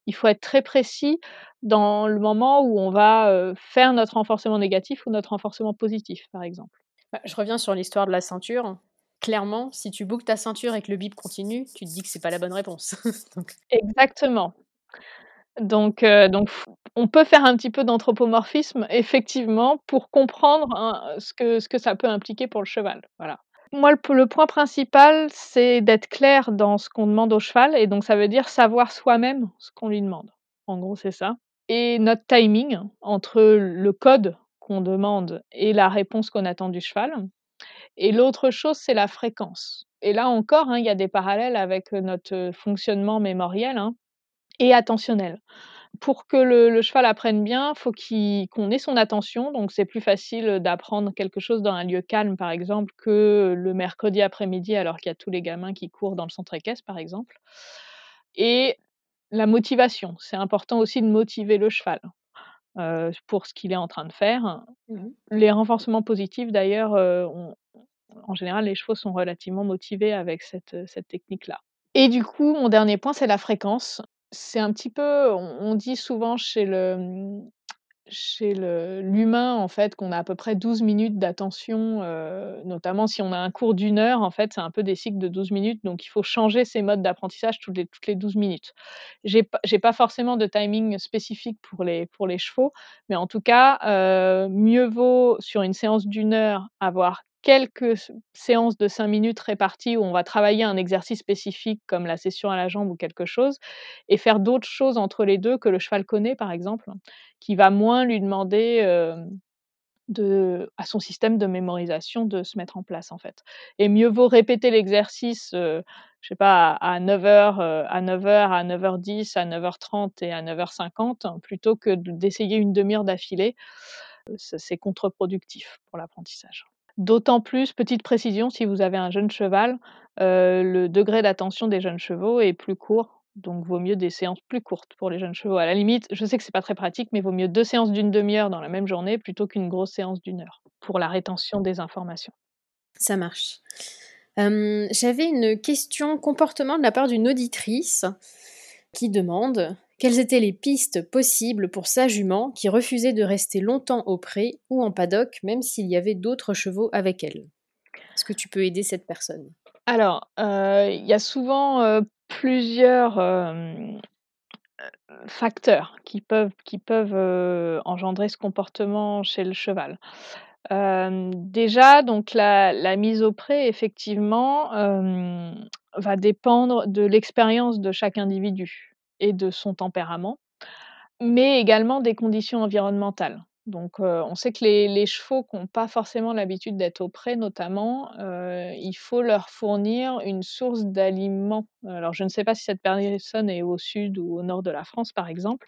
il faut être très précis dans le moment où on va, faire notre renforcement négatif ou notre renforcement positif, par exemple. Bah, je reviens sur l'histoire de la ceinture. Clairement, si tu boucles ta ceinture et que le bip continue, tu te dis que c'est pas la bonne réponse. Donc Exactement. Donc heu, donc on peut faire un petit peu d'anthropomorphisme effectivement pour comprendre hein, ce que ce que ça peut impliquer pour le cheval, voilà. Moi le le point principal, c'est d'être clair dans ce qu'on demande au cheval et donc ça veut dire savoir soi-même ce qu'on lui demande. En gros, c'est ça et notre timing entre le code qu'on demande et la réponse qu'on attend du cheval et l'autre chose, c'est la fréquence. Et là encore, hein, il y a des parallèles avec, notre fonctionnement mémoriel, hein et attentionnel. pour que le cheval apprenne bien, faut qu'on ait son attention, donc c'est plus facile, d'apprendre quelque chose dans un lieu calme, par exemple, que le mercredi après-midi, alors qu'il y a tous les gamins qui courent dans le centre équestre, par exemple. Et la motivation, c'est important aussi de motiver le cheval, heu, pour ce qu'il est en train de faire. Mmh Les renforcements positifs d'ailleurs, on en général, les chevaux sont relativement motivés avec cette, cette technique-là et du coup, mon dernier point, c'est la fréquence. C'est un petit peu on on dit souvent chez le, mmh, chez l'humain, en fait, qu'on a à peu près 12 minutes d'attention, heu, notamment si on a un cours d'1 heure, en fait, c'est un peu des cycles de 12 minutes, donc il faut changer ses modes d'apprentissage toutes les toutes les 12 minutes. J'ai pas forcément de timing spécifique pour les pour les chevaux, mais en tout cas, heu, mieux vaut sur une séance d'1 heure avoir quelques séances de 5 minutes réparties où on va travailler un exercice spécifique comme la session à la jambe ou quelque chose et faire d'autres choses entre les 2 que le cheval connaît, par exemple, qui va moins lui demander, à son système de mémorisation de se mettre en place, en fait et mieux vaut répéter l'exercice, je sais pas, à 9 heures, heu, à 9 heures, à 9:10, à 9:30 et à 9:50 plutôt que de d'essayer une 1/2 heure d'affilée. C'est contre-productif pour l'apprentissage. D'autant plus, petite précision, si vous avez un jeune cheval, heu, le degré d'attention des jeunes chevaux est plus court, donc vaut mieux des séances plus courtes pour les jeunes chevaux. À la limite, je sais que c'est pas très pratique, mais vaut mieux 2 séances d'une 1/2 heure dans la même journée plutôt qu'une grosse séance d'1 heure, pour la rétention des informations. Ça marche. J'avais une question comportement de la part d'une auditrice qui demande: «Quelles étaient les pistes possibles pour sa jument qui refusait de rester longtemps au pré ou en paddock, même s'il y avait d'autres chevaux avec elle?» Est-ce que tu peux aider cette personne? Alors, heu, il y a souvent, heu, plusieurs, heu, facteurs qui peuvent engendrer ce comportement chez le cheval. Déjà donc la mise au pré effectivement, va dépendre de l'expérience de chaque individu et de son tempérament, mais également des conditions environnementales. Donc, heu, on sait que les chevaux qui ont pas forcément l'habitude d'être au pré notamment, heu, il faut leur fournir une source d'aliments. Alors je ne sais pas si cette personne est au sud ou au nord de la France, par exemple,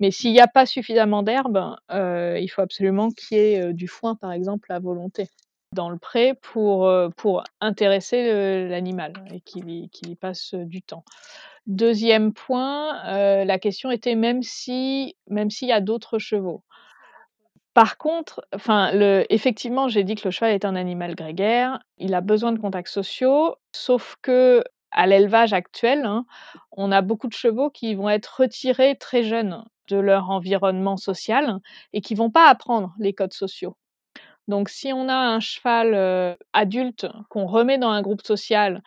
mais s'il y a pas suffisamment d'herbe, heu, il faut absolument qu'il y ait, du foin, par exemple, à volonté dans le pré pour, heu, pour intéresser, l'animal et qu'il y passe, heu, du temps. 2e point, heu, la question était même si même s'il y a d'autres chevaux. Par contre, enfin effectivement, j'ai dit que le cheval est un animal grégaire, il a besoin de contacts sociaux, sauf qu'à l'élevage actuel, hein, on a beaucoup de chevaux qui vont être retirés très jeunes de leur environnement social et qui vont pas apprendre les codes sociaux. Donc si on a un cheval, adulte qu'on remet dans un groupe social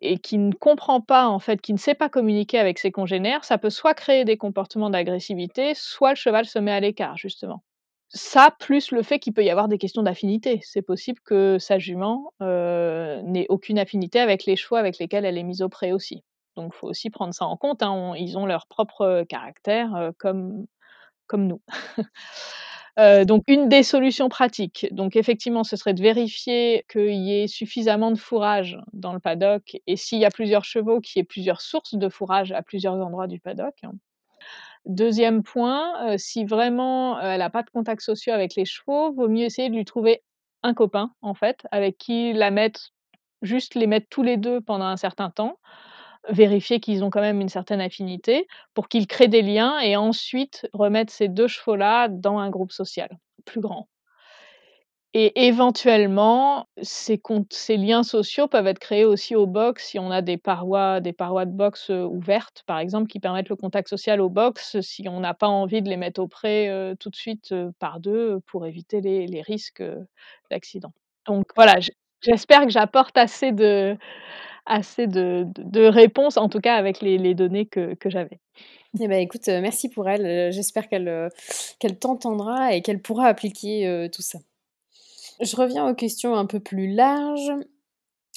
et qui ne comprend pas, en fait, qui ne sait pas communiquer avec ses congénères, ça peut soit créer des comportements d'agressivité, soit le cheval se met à l'écart, justement. Ça, plus le fait qu'il peut y avoir des questions d'affinité. C'est possible que sa jument, n'ait aucune affinité avec les chevaux avec lesquels elle est mise au pré aussi. Donc faut aussi prendre ça en compte, hein, ils ont leur propre caractère, comme comme nous. Heu, donc une des solutions pratiques, donc effectivement, ce serait de vérifier qu'il y ait suffisamment de fourrage dans le paddock et s'il y a plusieurs chevaux, qu'il y ait plusieurs sources de fourrage à plusieurs endroits du paddock. 2e point, heu, si vraiment, heu, elle a pas de contacts sociaux avec les chevaux, vaut mieux essayer de lui trouver un copain, en fait, avec qui la mettre juste les mettre tous les 2 pendant un certain temps, vérifier qu'ils ont quand même une certaine affinité pour qu'ils créent des liens et ensuite remettre ces 2 chevaux-là dans un groupe social plus grand. Et éventuellement, ces liens sociaux peuvent être créés aussi au box si on a des parois des parois de box, heu, ouvertes, par exemple, qui permettent le contact social au box, si on n'a pas envie de les mettre au pré, heu, tout de suite, heu, par 2 pour éviter les risques, heu, d'accident. Donc voilà, j'espère que j'apporte assez de assez de de réponses, en tout cas avec les données que que j'avais. Eh bah, écoute, heu, merci pour elle, heu, j'espère qu'elle, heu, qu'elle t'entendra et qu'elle pourra appliquer, tout ça. Je reviens aux questions un peu plus larges.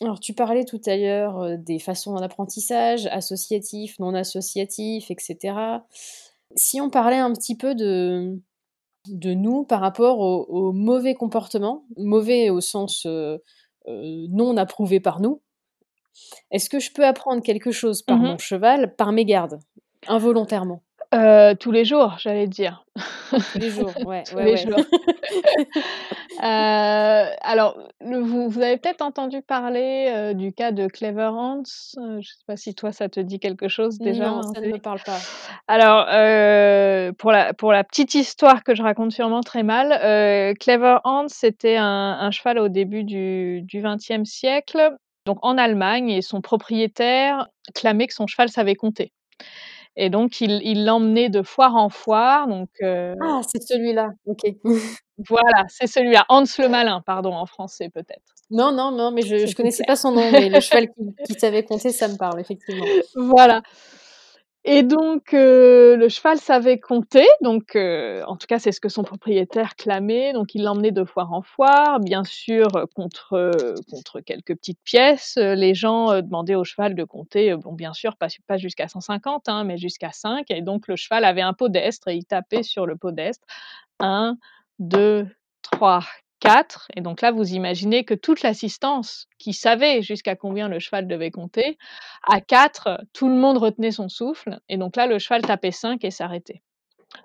Alors tu parlais tout à l'heure, heu, des façons d'apprentissage, associatif, non associatif et cetera. Si on parlait un petit peu de de nous par rapport aux mauvais comportements, mauvais au sens, non approuvé par nous. Est-ce que je peux apprendre quelque chose par Mmh mon mh. cheval par mégarde, involontairement? Heu, tous les jours, j'allais dire. Tous les jours, ouais, Tous ouais, les ouais. jours. Heu, alors, le vous vous avez peut-être entendu parler, heu, du cas de Clever Hans? Heu, je sais pas si toi ça te dit quelque chose déjà, Non, ça ne me parle pas. Alors, heu, pour la pour la petite histoire que je raconte sûrement très mal, heu, Clever Hans, c'était un un cheval au début du du XXe siècle, donc en Allemagne et son propriétaire clamait que son cheval savait compter et donc il l'emmenait de foire en foire, donc heu Ah, c'est celui-là, OK. Voilà, c'est celui-là, Hans le Malin, pardon, en français peut-être. Non, non, non, mais je plus connaissais clair. pas son nom, mais le cheval qui qui savait compter, ça me parle effectivement. Voilà et donc heu, le cheval savait compter, donc heu, en tout cas, c'est ce que son propriétaire clamait, donc il l'emmenait de foire en foire, bien sûr, heu, contre, contre quelques petites pièces. Les gens, demandaient au cheval de compter, bon, bien sûr, pas jusqu'à 150, hein, mais jusqu'à 5 et donc le cheval avait un podestre et il tapait sur le podestre: 1-2-3-4 et donc là, vous imaginez que toute l'assistance, qui savait jusqu'à combien le cheval devait compter, à 4, tout le monde retenait son souffle et donc là, le cheval tapait 5 et s'arrêtait.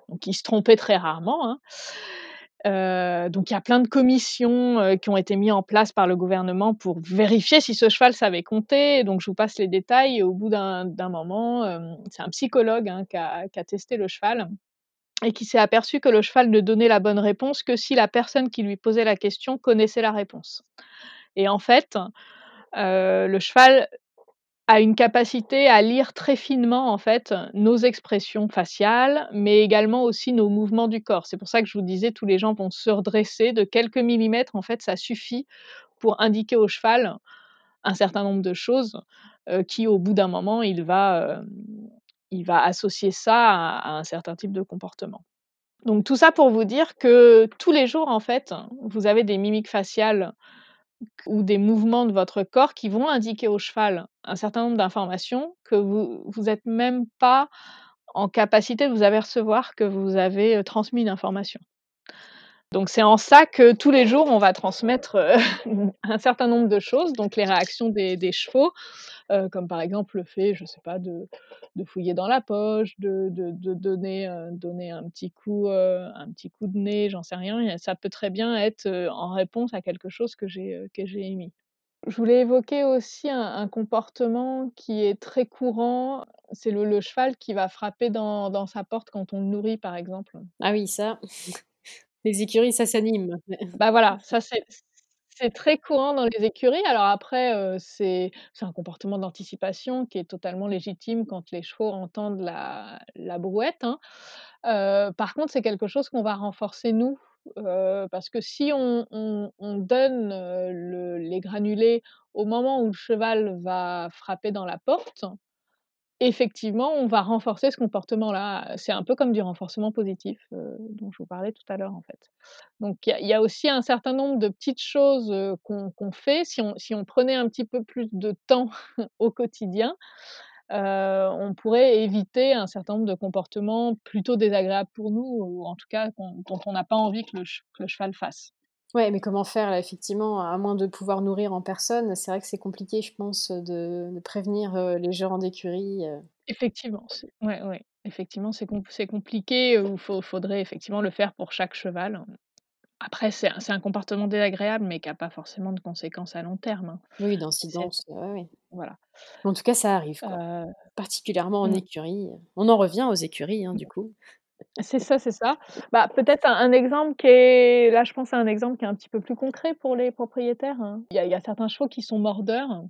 Donc il se trompait très rarement, hein. Heu, donc il y a plein de commissions, heu, qui ont été mis en place par le gouvernement pour vérifier si ce cheval savait compter, donc je vous passe les détails et au bout d'un moment, hem, c'est un psychologue, hein, qui a testé le cheval et qui s'est aperçu que le cheval ne donnait la bonne réponse que si la personne qui lui posait la question connaissait la réponse et en fait, heu, le cheval a une capacité à lire très finement, en fait, nos expressions faciales, mais également aussi nos mouvements du corps. C'est pour ça que je vous disais, tous les gens vont se redresser de quelques millimètres, en fait, ça suffit pour indiquer au cheval un certain nombre de choses, heu, qui, au bout d'un moment, il va, hem, il va associer ça à un certain type de comportement. Donc tout ça pour vous dire que tous les jours, en fait, vous avez des mimiques faciales ou des mouvements de votre corps qui vont indiquer au cheval un certain nombre d'informations que vous vous êtes même pas en capacité de vous apercevoir que vous avez, transmis une information. Donc c'est en ça que tous les jours, on va transmettre, heu, un certain nombre de choses, donc les réactions des chevaux, heu, comme par exemple le fait, je sais pas, de fouiller dans la poche, de de donner, un petit coup, un petit coup de nez, j'en sais rien ça peut très bien être, en réponse à quelque chose que j'ai, émis. Je voulais évoquer aussi un comportement qui est très courant, c'est le cheval qui va frapper dans sa porte quand on le nourrit, par exemple. Ah oui, ça, les écuries, ça s'anime. Bah, voilà, ça c'est très courant dans les écuries. Alors après, heu, c'est un comportement d'anticipation qui est totalement légitime quand les chevaux entendent la brouette, hein. Heu, par contre, c'est quelque chose qu'on va renforcer nous, heu, parce que si on on on donne, les granulés au moment où le cheval va frapper dans la porte, effectivement, on va renforcer ce comportement-là. C'est un peu comme du renforcement positif, heu, dont je vous parlais tout à l'heure, en fait. Donc il y a aussi un certain nombre de petites choses, heu, qu'on fait. Si on si on prenait un petit peu plus de temps au quotidien, heu, on pourrait éviter un certain nombre de comportements plutôt désagréables pour nous ou en tout cas dont on n'a pas envie que le que le cheval fasse. Ouais, mais comment faire là, effectivement, à moins de pouvoir nourrir en personne, c'est vrai que c'est compliqué, je pense, de de prévenir, heu, les gérants d'écurie, heu. Effectivement, c'est ouais, ouais, effectivement, c'est com c'est compliqué ou faut faudrait effectivement le faire pour chaque cheval. Après c'est un c'est un comportement désagréable, mais qui a pas forcément de conséquences à long terme, hein. Oui, C'est d'incidence, ouais, ouais. voilà. En tout cas, ça arrive, quoi. Particulièrement en mmh. écurie. On en revient aux écuries, hein, du coup. C'est ça, c'est ça. Bah, peut-être un exemple qui est là, je pense à un exemple qui est un petit peu plus concret pour les propriétaires, hein. Il y a il y a certains chevaux qui sont mordeurs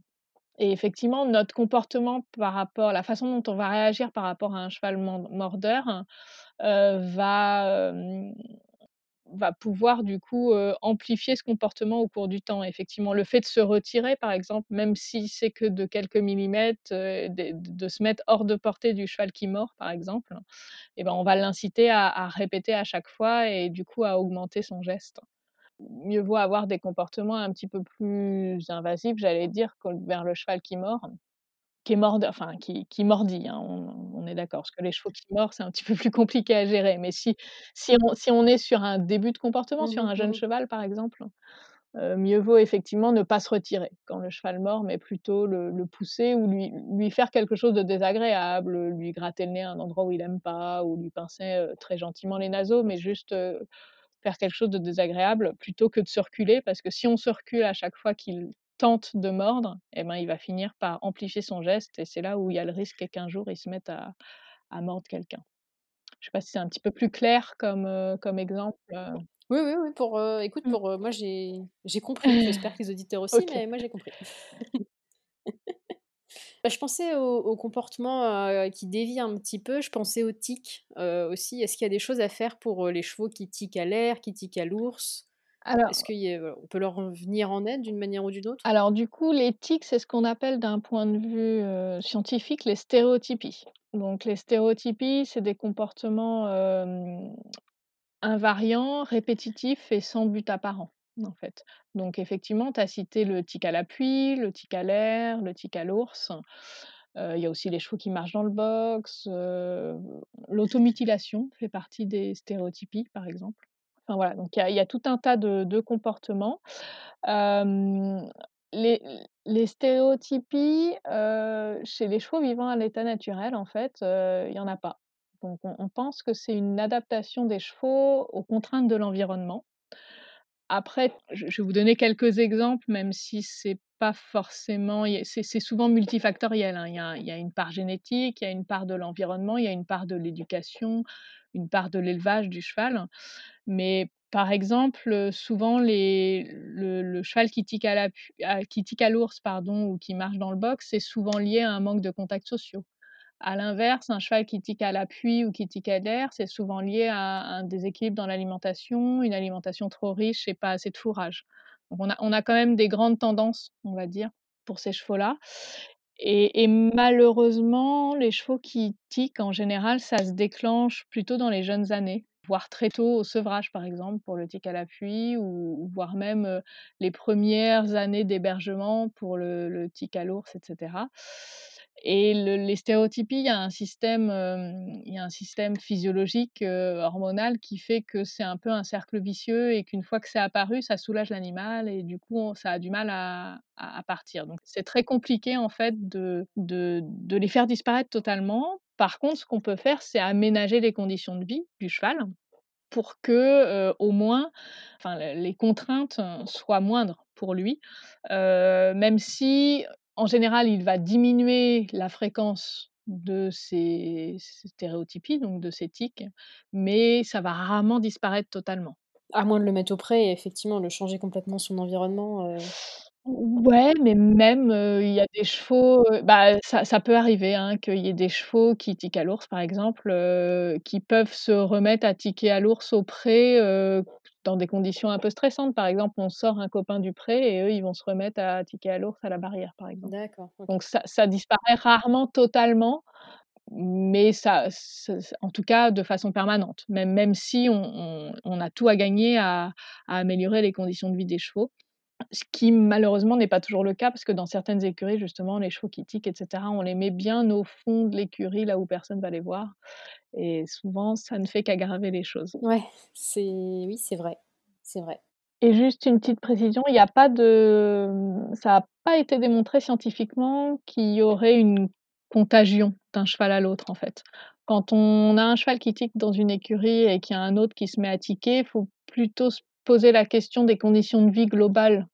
et effectivement, notre comportement par rapport la façon dont on va réagir par rapport à un cheval mordeur, heu, va, hem, va pouvoir du coup, amplifier ce comportement au cours du temps. Effectivement, le fait de se retirer, par exemple, même si c'est que de quelques millimètres, de se mettre hors de portée du cheval qui mord, par exemple et ben, on va l'inciter à à répéter à chaque fois et du coup à augmenter son geste. Mieux vaut avoir des comportements un petit peu plus invasifs, j'allais dire, vers le cheval qui mord, qui est morde enfin qui qui mordit, hein, on on est d'accord. Parce que les chevaux qui mordent, c'est un petit peu plus compliqué à gérer, mais si si on si on est sur un début de comportement, Mmh sur un jeune mmh. cheval, par exemple, mieux vaut effectivement ne pas se retirer quand le cheval mord, mais plutôt le le pousser ou lui lui faire quelque chose de désagréable, lui gratter le nez à un endroit où il aime pas ou lui pincer, très gentiment les naseaux, mais juste, faire quelque chose de désagréable plutôt que de se reculer. Parce que si on se recule à chaque fois qu'il tente de mordre et ben, il va finir par amplifier son geste et c'est là où il y a le risque qu'un jour il se mette à à mordre quelqu'un. Je sais pas si c'est un petit peu plus clair comme, comme exemple, Oui, oui, oui, pour, écoute, Mmh. pour, moi j'ai j'ai compris. J'espère que les auditeurs aussi, mais moi j'ai compris. Bah, je pensais au au comportement, qui dévie un petit peu, je pensais aux tics, aussi. Est-ce qu'il y a des choses à faire pour, les chevaux qui tiquent à l'air, qui tiquent à l'ours? Est-ce Alors qu'il y a on peut leur en venir en aide d'une manière ou d'une autre? alors du coup, les tics, c'est ce qu'on appelle d'un point de vue, scientifique, les stéréotypies. Donc les stéréotypies, c'est des comportements, invariants, répétitifs et sans but apparent, en fait. Donc effectivement, tu as cité le tic à l'appui, le tic à l'air, le tic à l'ours. Il y a aussi les chevaux qui marchent dans le box, l'automutilation fait partie des stéréotypies, par exemple. Enfin voilà, donc il y a tout un tas de comportements. Les les stéréotypies, chez les chevaux vivant à l'état naturel, en fait, il y en a pas. Donc on on pense que c'est une adaptation des chevaux aux contraintes de l'environnement. Après, je vais vous donner quelques exemples, même si c'est pas forcément c'est souvent multifactoriel, hein. Il y a une part génétique, il y a une part de l'environnement, il y a une part de l'éducation, une part de l'élevage du cheval. Mais par exemple, heu, souvent le le cheval qui tique à l'ours, ou qui marche dans le box, c'est souvent lié à un manque de contacts sociaux. À l'inverse, un cheval qui tique à l'appui ou qui tique à l'air, c'est souvent lié à un déséquilibre dans l'alimentation, une alimentation trop riche et pas assez de fourrage. On a a quand même des grandes tendances, on va dire, pour ces chevaux-là et malheureusement, les chevaux qui tiquent, en général, ça se déclenche plutôt dans les jeunes années, voire très tôt au sevrage, par exemple, pour le tic à l'appui ou voire même, heu, les premières années d'hébergement pour le le tic à l'ours et cetera et le les stéréotypies, il y a un système, il y a un système physiologique, hormonal qui fait que c'est un peu un cercle vicieux et qu'une fois que c'est apparu, ça soulage l'animal et du coup, ça a du mal à à partir. Donc c'est très compliqué, en fait, de de de les faire disparaître totalement. Par contre, ce qu'on peut faire, c'est aménager les conditions de vie du cheval pour que, au moins, enfin, le les contraintes, soient moindres pour lui. Même si, en général, il va diminuer la fréquence de ces stéréotypies, donc de ces tics, mais ça va rarement disparaître totalement. À moins de le mettre au pré et effectivement de changer complètement son environnement, heu Ouais, mais même, heu, il y a des chevaux, heu, bah, ça ça peut arriver, hein, qu'il y ait des chevaux qui tiquent à l'ours, par exemple, qui peuvent se remettre à tiquer à l'ours au pré, dans des conditions un peu stressantes. Par exemple, on sort un copain du pré et eux, ils vont se remettre à tiquer à l'ours à la barrière, par exemple. D'accord. Donc ça ça disparaît rarement totalement, mais ça en tout cas de façon permanente, même même si on on on a tout à gagner à à améliorer les conditions de vie des chevaux. Ce qui malheureusement n'est pas toujours le cas parce que dans certaines écuries justement, les chevaux qui tiquent et cetera, on les met bien au fond de l'écurie, là où personne va les voir et souvent ça ne fait qu'aggraver les choses. Ouais, c'est oui, c'est vrai, c'est vrai. Et juste une petite précision, il y a pas de ça a pas été démontré scientifiquement qu'il y aurait une contagion d'un cheval à l'autre, en fait. Quand on a un cheval qui tique dans une écurie et qu'il y a un autre qui se met à tiquer, il faut plutôt se poser la question des conditions de vie globales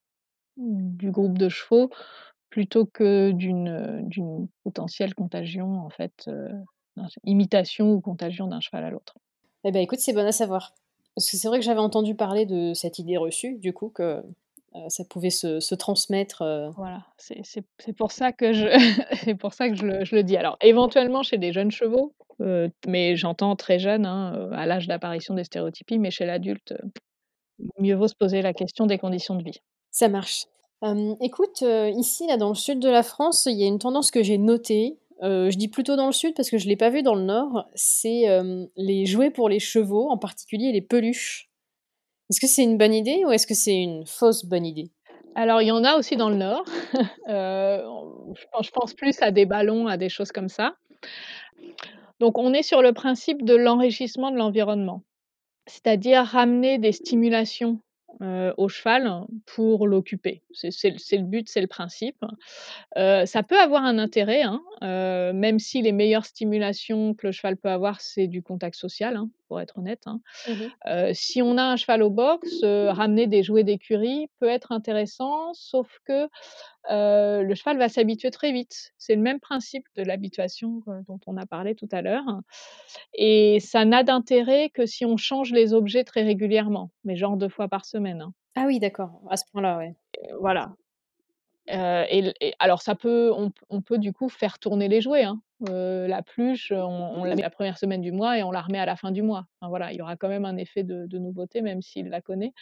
du groupe de chevaux, plutôt que d'une, d'une potentielle contagion en fait, non, imitation ou contagion d'un cheval à l'autre. Eh bah, écoute, c'est bon à savoir. Parce que c'est vrai que j'avais entendu parler de cette idée reçue, du coup, que, heu, ça pouvait se se transmettre, Voilà, c'est pour ça que je pour ça que je le je le dis. Alors éventuellement chez des jeunes chevaux, mais j'entends très jeunes, hein, à l'âge d'apparition des stéréotypies, mais chez l'adulte, mieux vaut se poser la question des conditions de vie. Ça marche. Écoute, ici, là, dans le sud de la France, il y a une tendance que j'ai notée, je dis plutôt dans le sud parce que je l'ai pas vu dans le nord, c'est, les jouets pour les chevaux, en particulier les peluches. Est-ce que c'est une bonne idée ou est-ce que c'est une fausse bonne idée? Alors il y en a aussi dans le nord, je pense plus à des ballons, à des choses comme ça. Donc on est sur le principe de l'enrichissement de l'environnement, c'est-à-dire ramener des stimulations, au cheval pour l'occuper. C'est le but, c'est le principe. Ça peut avoir un intérêt, hein, même si les meilleures stimulations que le cheval peut avoir, c'est du contact social, hein, pour être honnête, hein. Mmh si on a un cheval au box, ramener des jouets d'écurie peut être intéressant, sauf que, le cheval va s'habituer très vite. C'est le même principe de l'habituation, dont on a parlé tout à l'heure et ça n'a d'intérêt que si on change les objets très régulièrement, mais genre 2 fois par semaine, hein. Ah oui, d'accord, à ce point-là, ouais. Voilà. Et alors ça peut on peut du coup faire tourner les jouets, hein. La pluche, on on la met la première semaine du mois et on la remet à la fin du mois. Enfin voilà, il y aura quand même un effet de de nouveauté même s'il la connaît.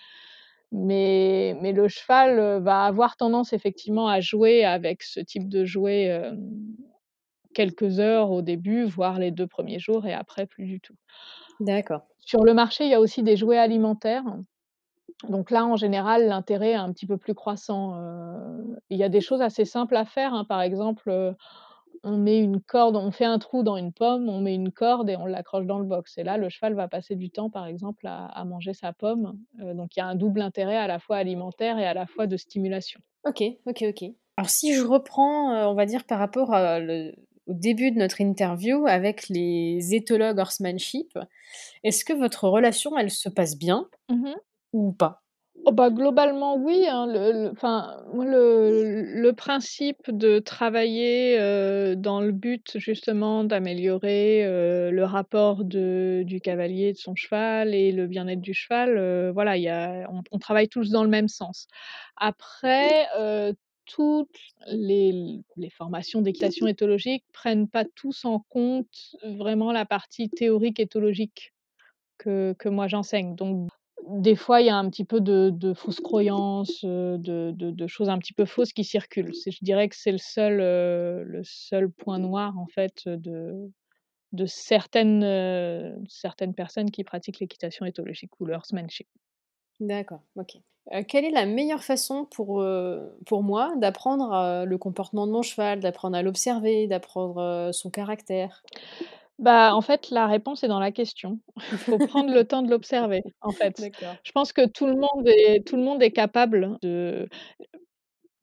Mais mais le cheval, va avoir tendance effectivement à jouer avec ce type de jouet, quelques heures au début, voire les 2 premiers jours et après plus du tout. D'accord. Sur le marché, il y a aussi des jouets alimentaires. Donc là, en général, l'intérêt est un petit peu plus croissant, il y a des choses assez simples à faire, hein. Par exemple, on met une corde on fait un trou dans une pomme, on met une corde et on l'accroche dans le box et là, le cheval va passer du temps, par exemple, à à manger sa pomme, heu, donc il y a un double intérêt à la fois alimentaire et à la fois de stimulation. OK, OK, OK. Alors si je reprends, heu, on va dire par rapport à le au début de notre interview avec les éthologues horsemanship, est-ce que votre relation, elle se passe bien Mmh ou pas? Oh bah, globalement oui, hein, le le principe de travailler, dans le but justement d'améliorer, le rapport de du cavalier de son cheval et le bien-être du cheval, voilà, il y a on travaille tous dans le même sens. Après, toutes les les formations d'équitation éthologique prennent pas tous en compte vraiment la partie théorique éthologique que que moi j'enseigne. Donc des fois, il y a un petit peu de fausses croyances, heu, de choses un petit peu fausses qui circulent. Je dirais que c'est le seul, heu, le seul point noir en fait, de de certaines, personnes qui pratiquent l'équitation éthologique ou le horsemanship. D'accord, OK. Quelle est la meilleure façon pour, moi d'apprendre, le comportement de mon cheval, d'apprendre à l'observer, d'apprendre, son caractère? Bah, en fait, la réponse est dans la question. Il faut prendre le temps de l'observer, en fait. Je pense que tout le monde est tout le monde est capable de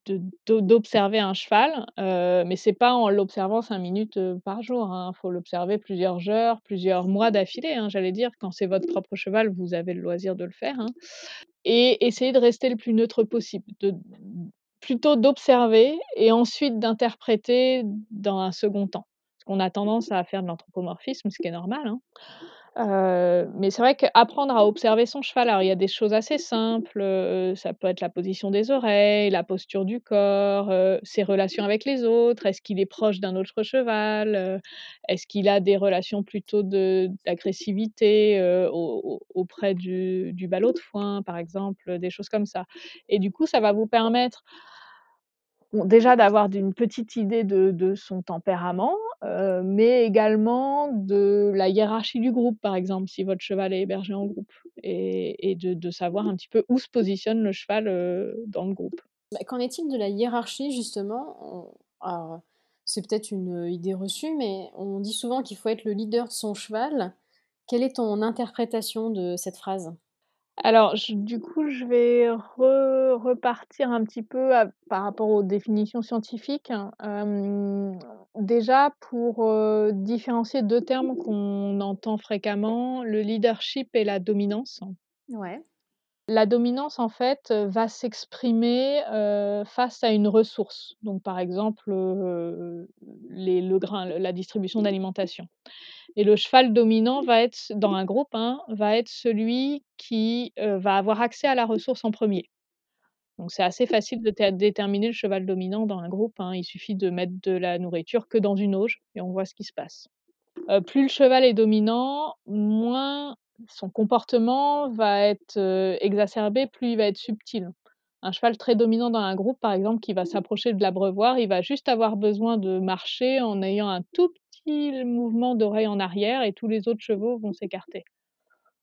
de d'o d'observer un cheval, heu, mais c'est pas en l'observant 5 minutes, par jour, hein. Faut l'observer plusieurs heures, plusieurs mois d'affilée, hein, j'allais dire. Quand c'est votre propre cheval, vous avez le loisir de le faire, hein et essayer de rester le plus neutre possible, de plutôt d'observer et ensuite d'interpréter dans un second temps. Qu'on a tendance à faire de l'anthropomorphisme, ce qui est normal, hein. Mais c'est vrai qu'apprendre à observer son cheval, alors il y a des choses assez simples, ça peut être la position des oreilles, la posture du corps, ses relations avec les autres. Est-ce qu'il est proche d'un autre cheval? Est-ce qu'il a des relations plutôt d'agressivité, auprès du du ballot de foin, par exemple, des choses comme ça et du coup, ça va vous permettre déjà d'avoir d'une petite idée de son tempérament, heu, mais également de la hiérarchie du groupe, par exemple, si votre cheval est hébergé en groupe et de savoir un petit peu où se positionne le cheval, heu, dans le groupe. Bah, qu'en est-il de la hiérarchie justement? C'est peut-être une, idée reçue, mais on dit souvent qu'il faut être le leader de son cheval. Quelle est ton interprétation de cette phrase? Alors du coup, je vais re repartir un petit peu par rapport aux définitions scientifiques. Hem, déjà pour, différencier 2 termes qu'on entend fréquemment, le leadership et la dominance. Ouais. La dominance, en fait, va s'exprimer, face à une ressource. Donc par exemple, les le grain, la distribution d'alimentation et le cheval dominant va être dans un groupe, hein, va être celui qui, va avoir accès à la ressource en premier. Donc c'est assez facile de déterminer le cheval dominant dans un groupe, hein. Il suffit de mettre de la nourriture que dans une auge et on voit ce qui se passe. Plus le cheval est dominant, moins son comportement va être, exacerbé, plus il va être subtil. Un cheval très dominant dans un groupe, par exemple, qui va s'approcher de l'abreuvoir, il va juste avoir besoin de marcher en ayant un tout petit mouvement d'oreille en arrière et tous les autres chevaux vont s'écarter.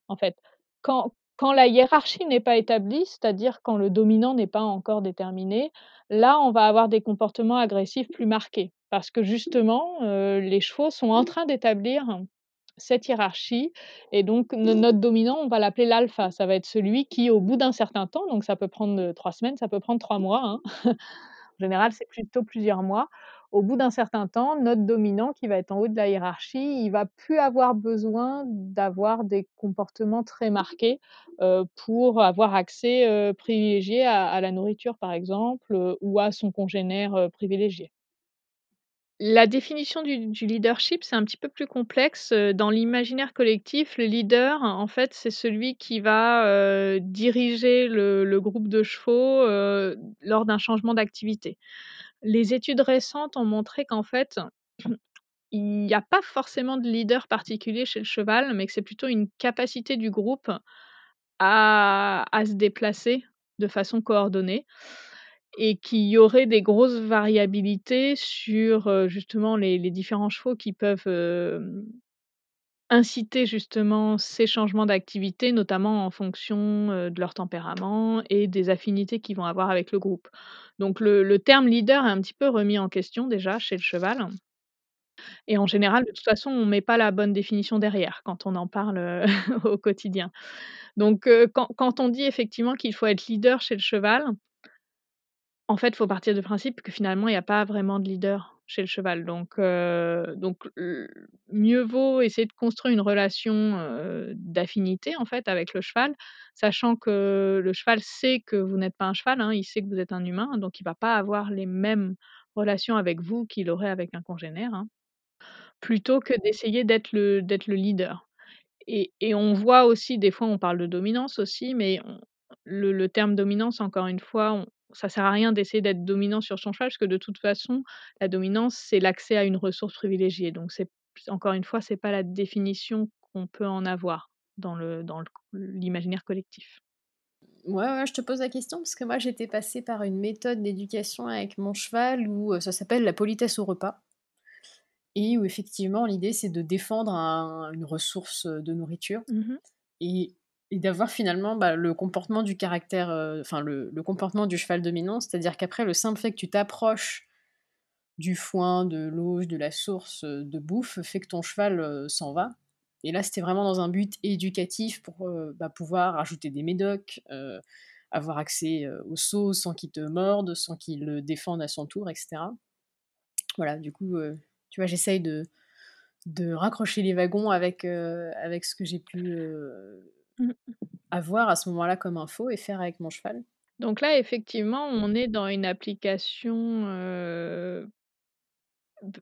En fait, quand quand la hiérarchie n'est pas établie, c'est-à-dire quand le dominant n'est pas encore déterminé, là, on va avoir des comportements agressifs plus marqués. Parce que justement, heu, les chevaux sont en train d'établir cette hiérarchie et donc notre dominant, on va l'appeler l'alpha. Ça va être celui qui, au bout d'un certain temps, donc ça peut prendre, trois semaines, ça peut prendre trois mois, hein. En général, c'est plutôt plusieurs mois. Au bout d'un certain temps, notre dominant qui va être en haut de la hiérarchie, il va plus avoir besoin d'avoir des comportements très marqués, pour avoir accès, privilégié à la nourriture, par exemple, ou à son congénère, privilégié. La définition du leadership, c'est un petit peu plus complexe, dans l'imaginaire collectif, le leader, en fait, c'est celui qui va, diriger le groupe de chevaux, lors d'un changement d'activité. Les études récentes ont montré qu'en fait, il n'y a pas forcément de leader particulier chez le cheval, mais que c'est plutôt une capacité du groupe à se déplacer de façon coordonnée et qu'il y aurait des grosses variabilités sur, heu, justement les différents chevaux qui peuvent, inciter justement ces changements d'activité, notamment en fonction, de leur tempérament et des affinités qu'ils vont avoir avec le groupe. Donc le terme leader est un petit peu remis en question déjà chez le cheval et en général, de toute façon, on met pas la bonne définition derrière quand on en parle, au quotidien. Donc quand on dit effectivement qu'il faut être leader chez le cheval en fait, il faut partir du principe que finalement, il y a pas vraiment de leader chez le cheval. Donc, donc mieux vaut essayer de construire une relation, d'affinité, en fait, avec le cheval, sachant que le cheval sait que vous n'êtes pas un cheval, hein, il sait que vous êtes un humain, donc il va pas avoir les mêmes relations avec vous qu'il aurait avec un congénère, hein. Plutôt que d'essayer d'être le d'être le leader. Et on voit aussi, des fois, on parle de dominance aussi, mais le terme dominance, encore une fois, ça sert à rien d'essayer d'être dominant sur son cheval, parce que de toute façon, la dominance, c'est l'accès à une ressource privilégiée. Donc c'est encore une fois, c'est pas la définition qu'on peut en avoir dans le dans l'imaginaire collectif. Ouais, ouais, je te pose la question parce que moi j'étais passée par une méthode d'éducation avec mon cheval où ça s'appelle la politesse au repas. Et où effectivement l'idée c'est de défendre une ressource de nourriture. Mmh et et d'avoir finalement bah, le comportement du caractère, euh, enfin le, comportement du cheval dominant, c'est-à-dire qu'après le simple fait que tu t'approches du foin, de l'auge, de la source euh, de bouffe, fait que ton cheval euh, s'en va. Et là, c'était vraiment dans un but éducatif pour bah, pouvoir ajouter des médocs, avoir accès aux sauces sans qu'il te morde, sans qu'il le défende à son tour, etc. Voilà, du coup, tu vois, j'essaye de, de raccrocher les wagons avec, avec ce que j'ai pu Mmh. avoir à ce moment-là comme info et faire avec mon cheval. Donc là, effectivement, on est dans une application,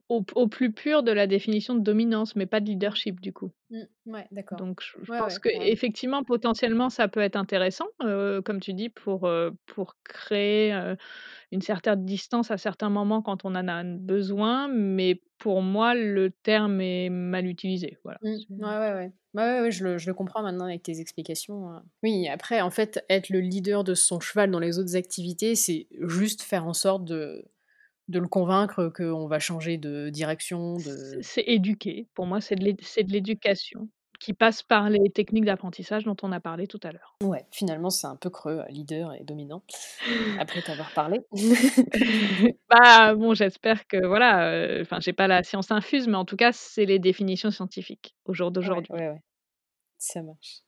au au plus pur de la définition de dominance, mais pas de leadership du coup. Mmh, ouais, d'accord. Donc je je pense qu'effectivement, potentiellement, ça peut être intéressant, comme tu dis, pour, pour créer, une certaine distance à certains moments quand on en a besoin, mais pour moi, le terme est mal utilisé, voilà. Mmh. Ouais, ouais, ouais. Ouais, ouais, je le, je le comprends maintenant avec tes explications. Hein. Oui, après, en fait, être le leader de son cheval dans les autres activités, c'est juste faire en sorte de, de le convaincre qu'on va changer de direction. De... C'est éduquer. Pour moi, c'est de l'éducation qui passe par les techniques d'apprentissage dont on a parlé tout à l'heure. Ouais, finalement, c'est un peu creux, leader et dominant, après t'avoir parlé. bah, bon, j'espère que voilà, enfin, j'ai pas la science infuse, mais en tout cas, c'est les définitions scientifiques au jour d'aujourd'hui. Ouais, ouais, ça marche.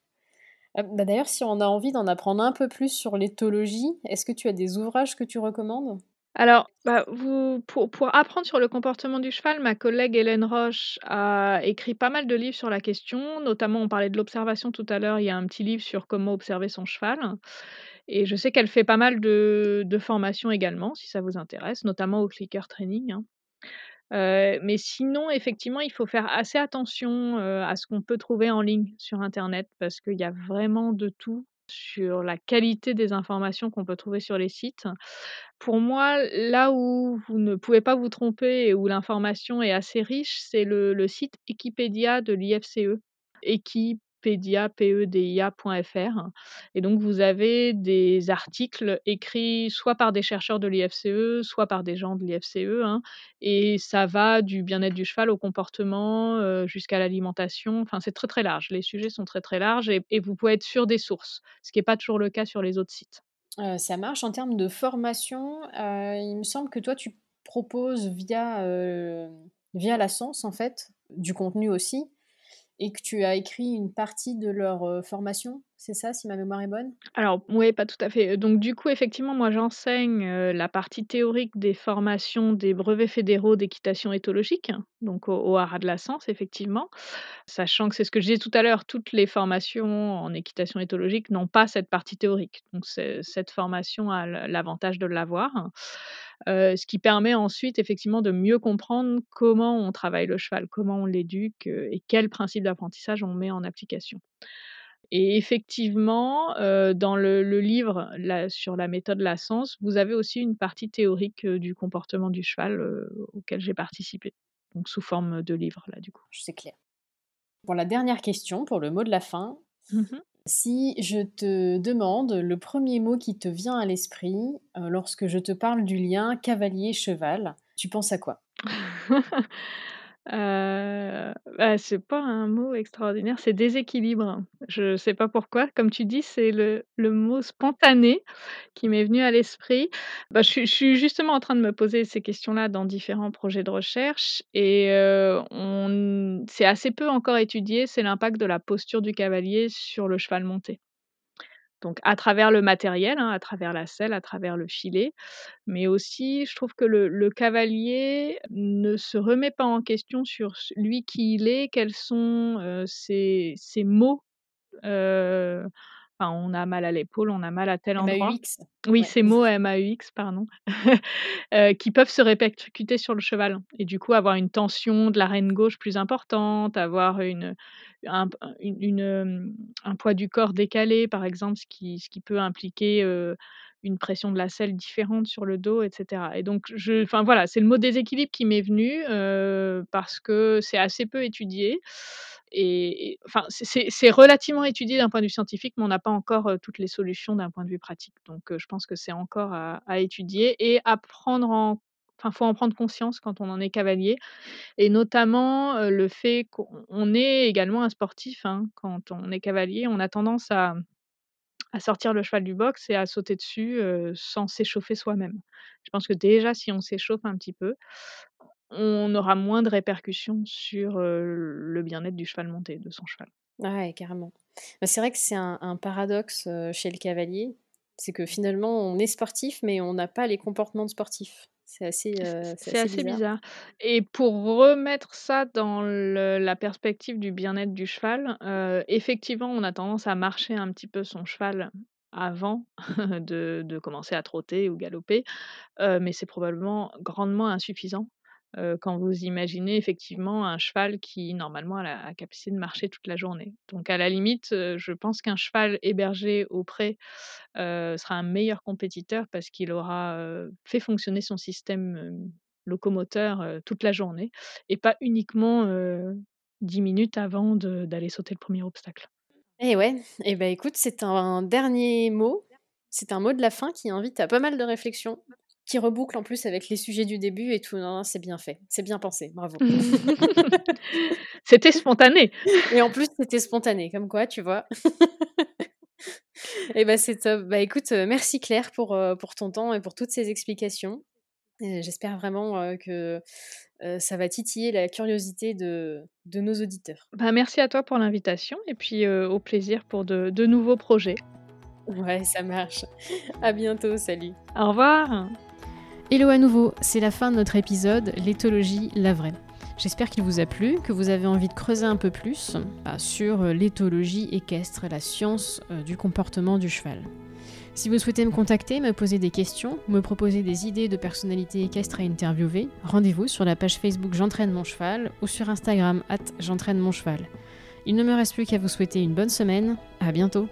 Ah, bah, d'ailleurs, si on a envie d'en apprendre un peu plus sur l'éthologie, est-ce que tu as des ouvrages que tu recommandes? Alors, bah, pour apprendre sur le comportement du cheval, ma collègue Hélène Roche a écrit pas mal de livres sur la question. Notamment, on parlait de l'observation tout à l'heure, il y a un petit livre sur comment observer son cheval et je sais qu'elle fait pas mal de formations également, si ça vous intéresse, notamment au clicker training, hein. Euh, mais sinon, effectivement, il faut faire assez attention, heu, à ce qu'on peut trouver en ligne sur internet parce qu'il y a vraiment de tout sur la qualité des informations qu'on peut trouver sur les sites. Pour moi, là où vous ne pouvez pas vous tromper et où l'information est assez riche, c'est le site Equipedia de l'IFCE. Equipedia, P-E-D-I-A.fr et donc vous avez des articles écrits soit par des chercheurs de l'IFCE, soit par des gens de l'IFCE, hein et ça va du bien-être du cheval au comportement, heu, jusqu'à l'alimentation. Enfin, c'est très, très large. Les sujets sont très, très larges et vous pouvez être sûr des sources, ce qui est pas toujours le cas sur les autres sites. Euh, ça marche. En termes de formation, euh, il me semble que toi, tu proposes via, euh, via la Sens, en fait, du contenu aussi. Et que tu as écrit une partie de leur formation, c'est ça, si ma mémoire est bonne? Alors, oui, pas tout à fait. Donc, du coup, effectivement, moi, j'enseigne la partie théorique des formations des brevets fédéraux d'équitation éthologique, donc au, au Haras de la Sens, effectivement. Sachant que c'est ce que je disais tout à l'heure, toutes les formations en équitation éthologique n'ont pas cette partie théorique. Donc, cette formation a l'avantage de l'avoir. ce qui permet ensuite, effectivement, de mieux comprendre comment on travaille le cheval, comment on l'éduque et quels principes d'apprentissage on met en application. Et effectivement, dans le livre sur la méthode Sens, vous avez aussi une partie théorique, du comportement du cheval, auquel j'ai participé. Donc sous forme de livre là, du coup. C'est clair. Pour la dernière question, pour le mot de la fin, mmh si je te demande le premier mot qui te vient à l'esprit, lorsque je te parle du lien cavalier-cheval, tu penses à quoi? Heu, bah, c'est pas un mot extraordinaire, c'est déséquilibre. Je sais pas pourquoi, comme tu dis, c'est le le mot spontané qui m'est venu à l'esprit. Bah, je suis justement en train de me poser ces questions-là dans différents projets de recherche et on c'est assez peu encore étudié, c'est l'impact de la posture du cavalier sur le cheval monté. Donc à travers le matériel, hein, à travers la selle, à travers le filet, mais aussi je trouve que le le cavalier ne se remet pas en question sur lui qui il est, quels sont, heu, ses heu, enfin on a mal à l'épaule, on a mal à tel endroit. MAUX. Oui, ces mots MAUX, pardon, heu, qui peuvent se répercuter sur le cheval et du coup avoir une tension de l'arène gauche plus importante, avoir une un poids du corps décalé par exemple, ce qui peut impliquer, une pression de la selle différente sur le dos et cetera et donc enfin voilà, c'est le mot déséquilibre qui m'est venu, parce que c'est assez peu étudié enfin c'est c'est relativement étudié d'un point de vue scientifique, mais on n'a pas encore, toutes les solutions d'un point de vue pratique. Donc je pense que c'est encore à à étudier et à prendre en enfin faut en prendre conscience quand on en est cavalier et notamment, le fait qu'on est également un sportif, hein. Quand on est cavalier, on a tendance à sortir le cheval du box et à sauter dessus, sans s'échauffer soi-même. Je pense que déjà si on s'échauffe un petit peu, on aura moins de répercussions sur, le bien-être du cheval monté, de son cheval. Ouais, carrément. Bah, c'est vrai que c'est un paradoxe, chez le cavalier, c'est que finalement on est sportif, mais on n'a pas les comportements de sportif. C'est assez, c'est assez bizarre et pour remettre ça dans le la perspective du bien-être du cheval, effectivement, on a tendance à marcher un petit peu son cheval avant de de commencer à trotter ou galoper, mais c'est probablement grandement insuffisant. Quand vous imaginez effectivement un cheval qui normalement a la capacité de marcher toute la journée. Donc à la limite, je pense qu'un cheval hébergé au pré, sera un meilleur compétiteur parce qu'il aura, fait fonctionner son système, locomoteur, toute la journée et pas uniquement, 10 minutes avant d'aller sauter le premier obstacle. Eh ouais, et bah, écoute, c'est un dernier mot, c'est un mot de la fin qui invite à pas mal de réflexions, qui reboucle en plus avec les sujets du début et tout. Non, c'est bien fait, c'est bien pensé, bravo. C'était spontané et en plus, c'était spontané, comme quoi, tu vois? Et bah, c'est top. Bah, écoute, merci Claire pour, pour ton temps et pour toutes ces explications. j'espère vraiment, que, ça va titiller la curiosité de de nos auditeurs. Bah, merci à toi pour l'invitation et puis, au plaisir pour de de nouveaux projets. Ouais, ça marche. À bientôt, salut. Au revoir. Hello à nouveau, c'est la fin de notre épisode L'éthologie, la vraie. J'espère qu'il vous a plu, que vous avez envie de creuser un peu plus bah, sur euh, l'éthologie équestre, la science euh, du comportement du cheval. Si vous souhaitez me contacter, me poser des questions, me proposer des idées de personnalités équestres à interviewer, rendez-vous sur la page Facebook J'entraîne mon cheval ou sur Instagram at J'entraîne mon cheval. Il ne me reste plus qu'à vous souhaiter une bonne semaine, à bientôt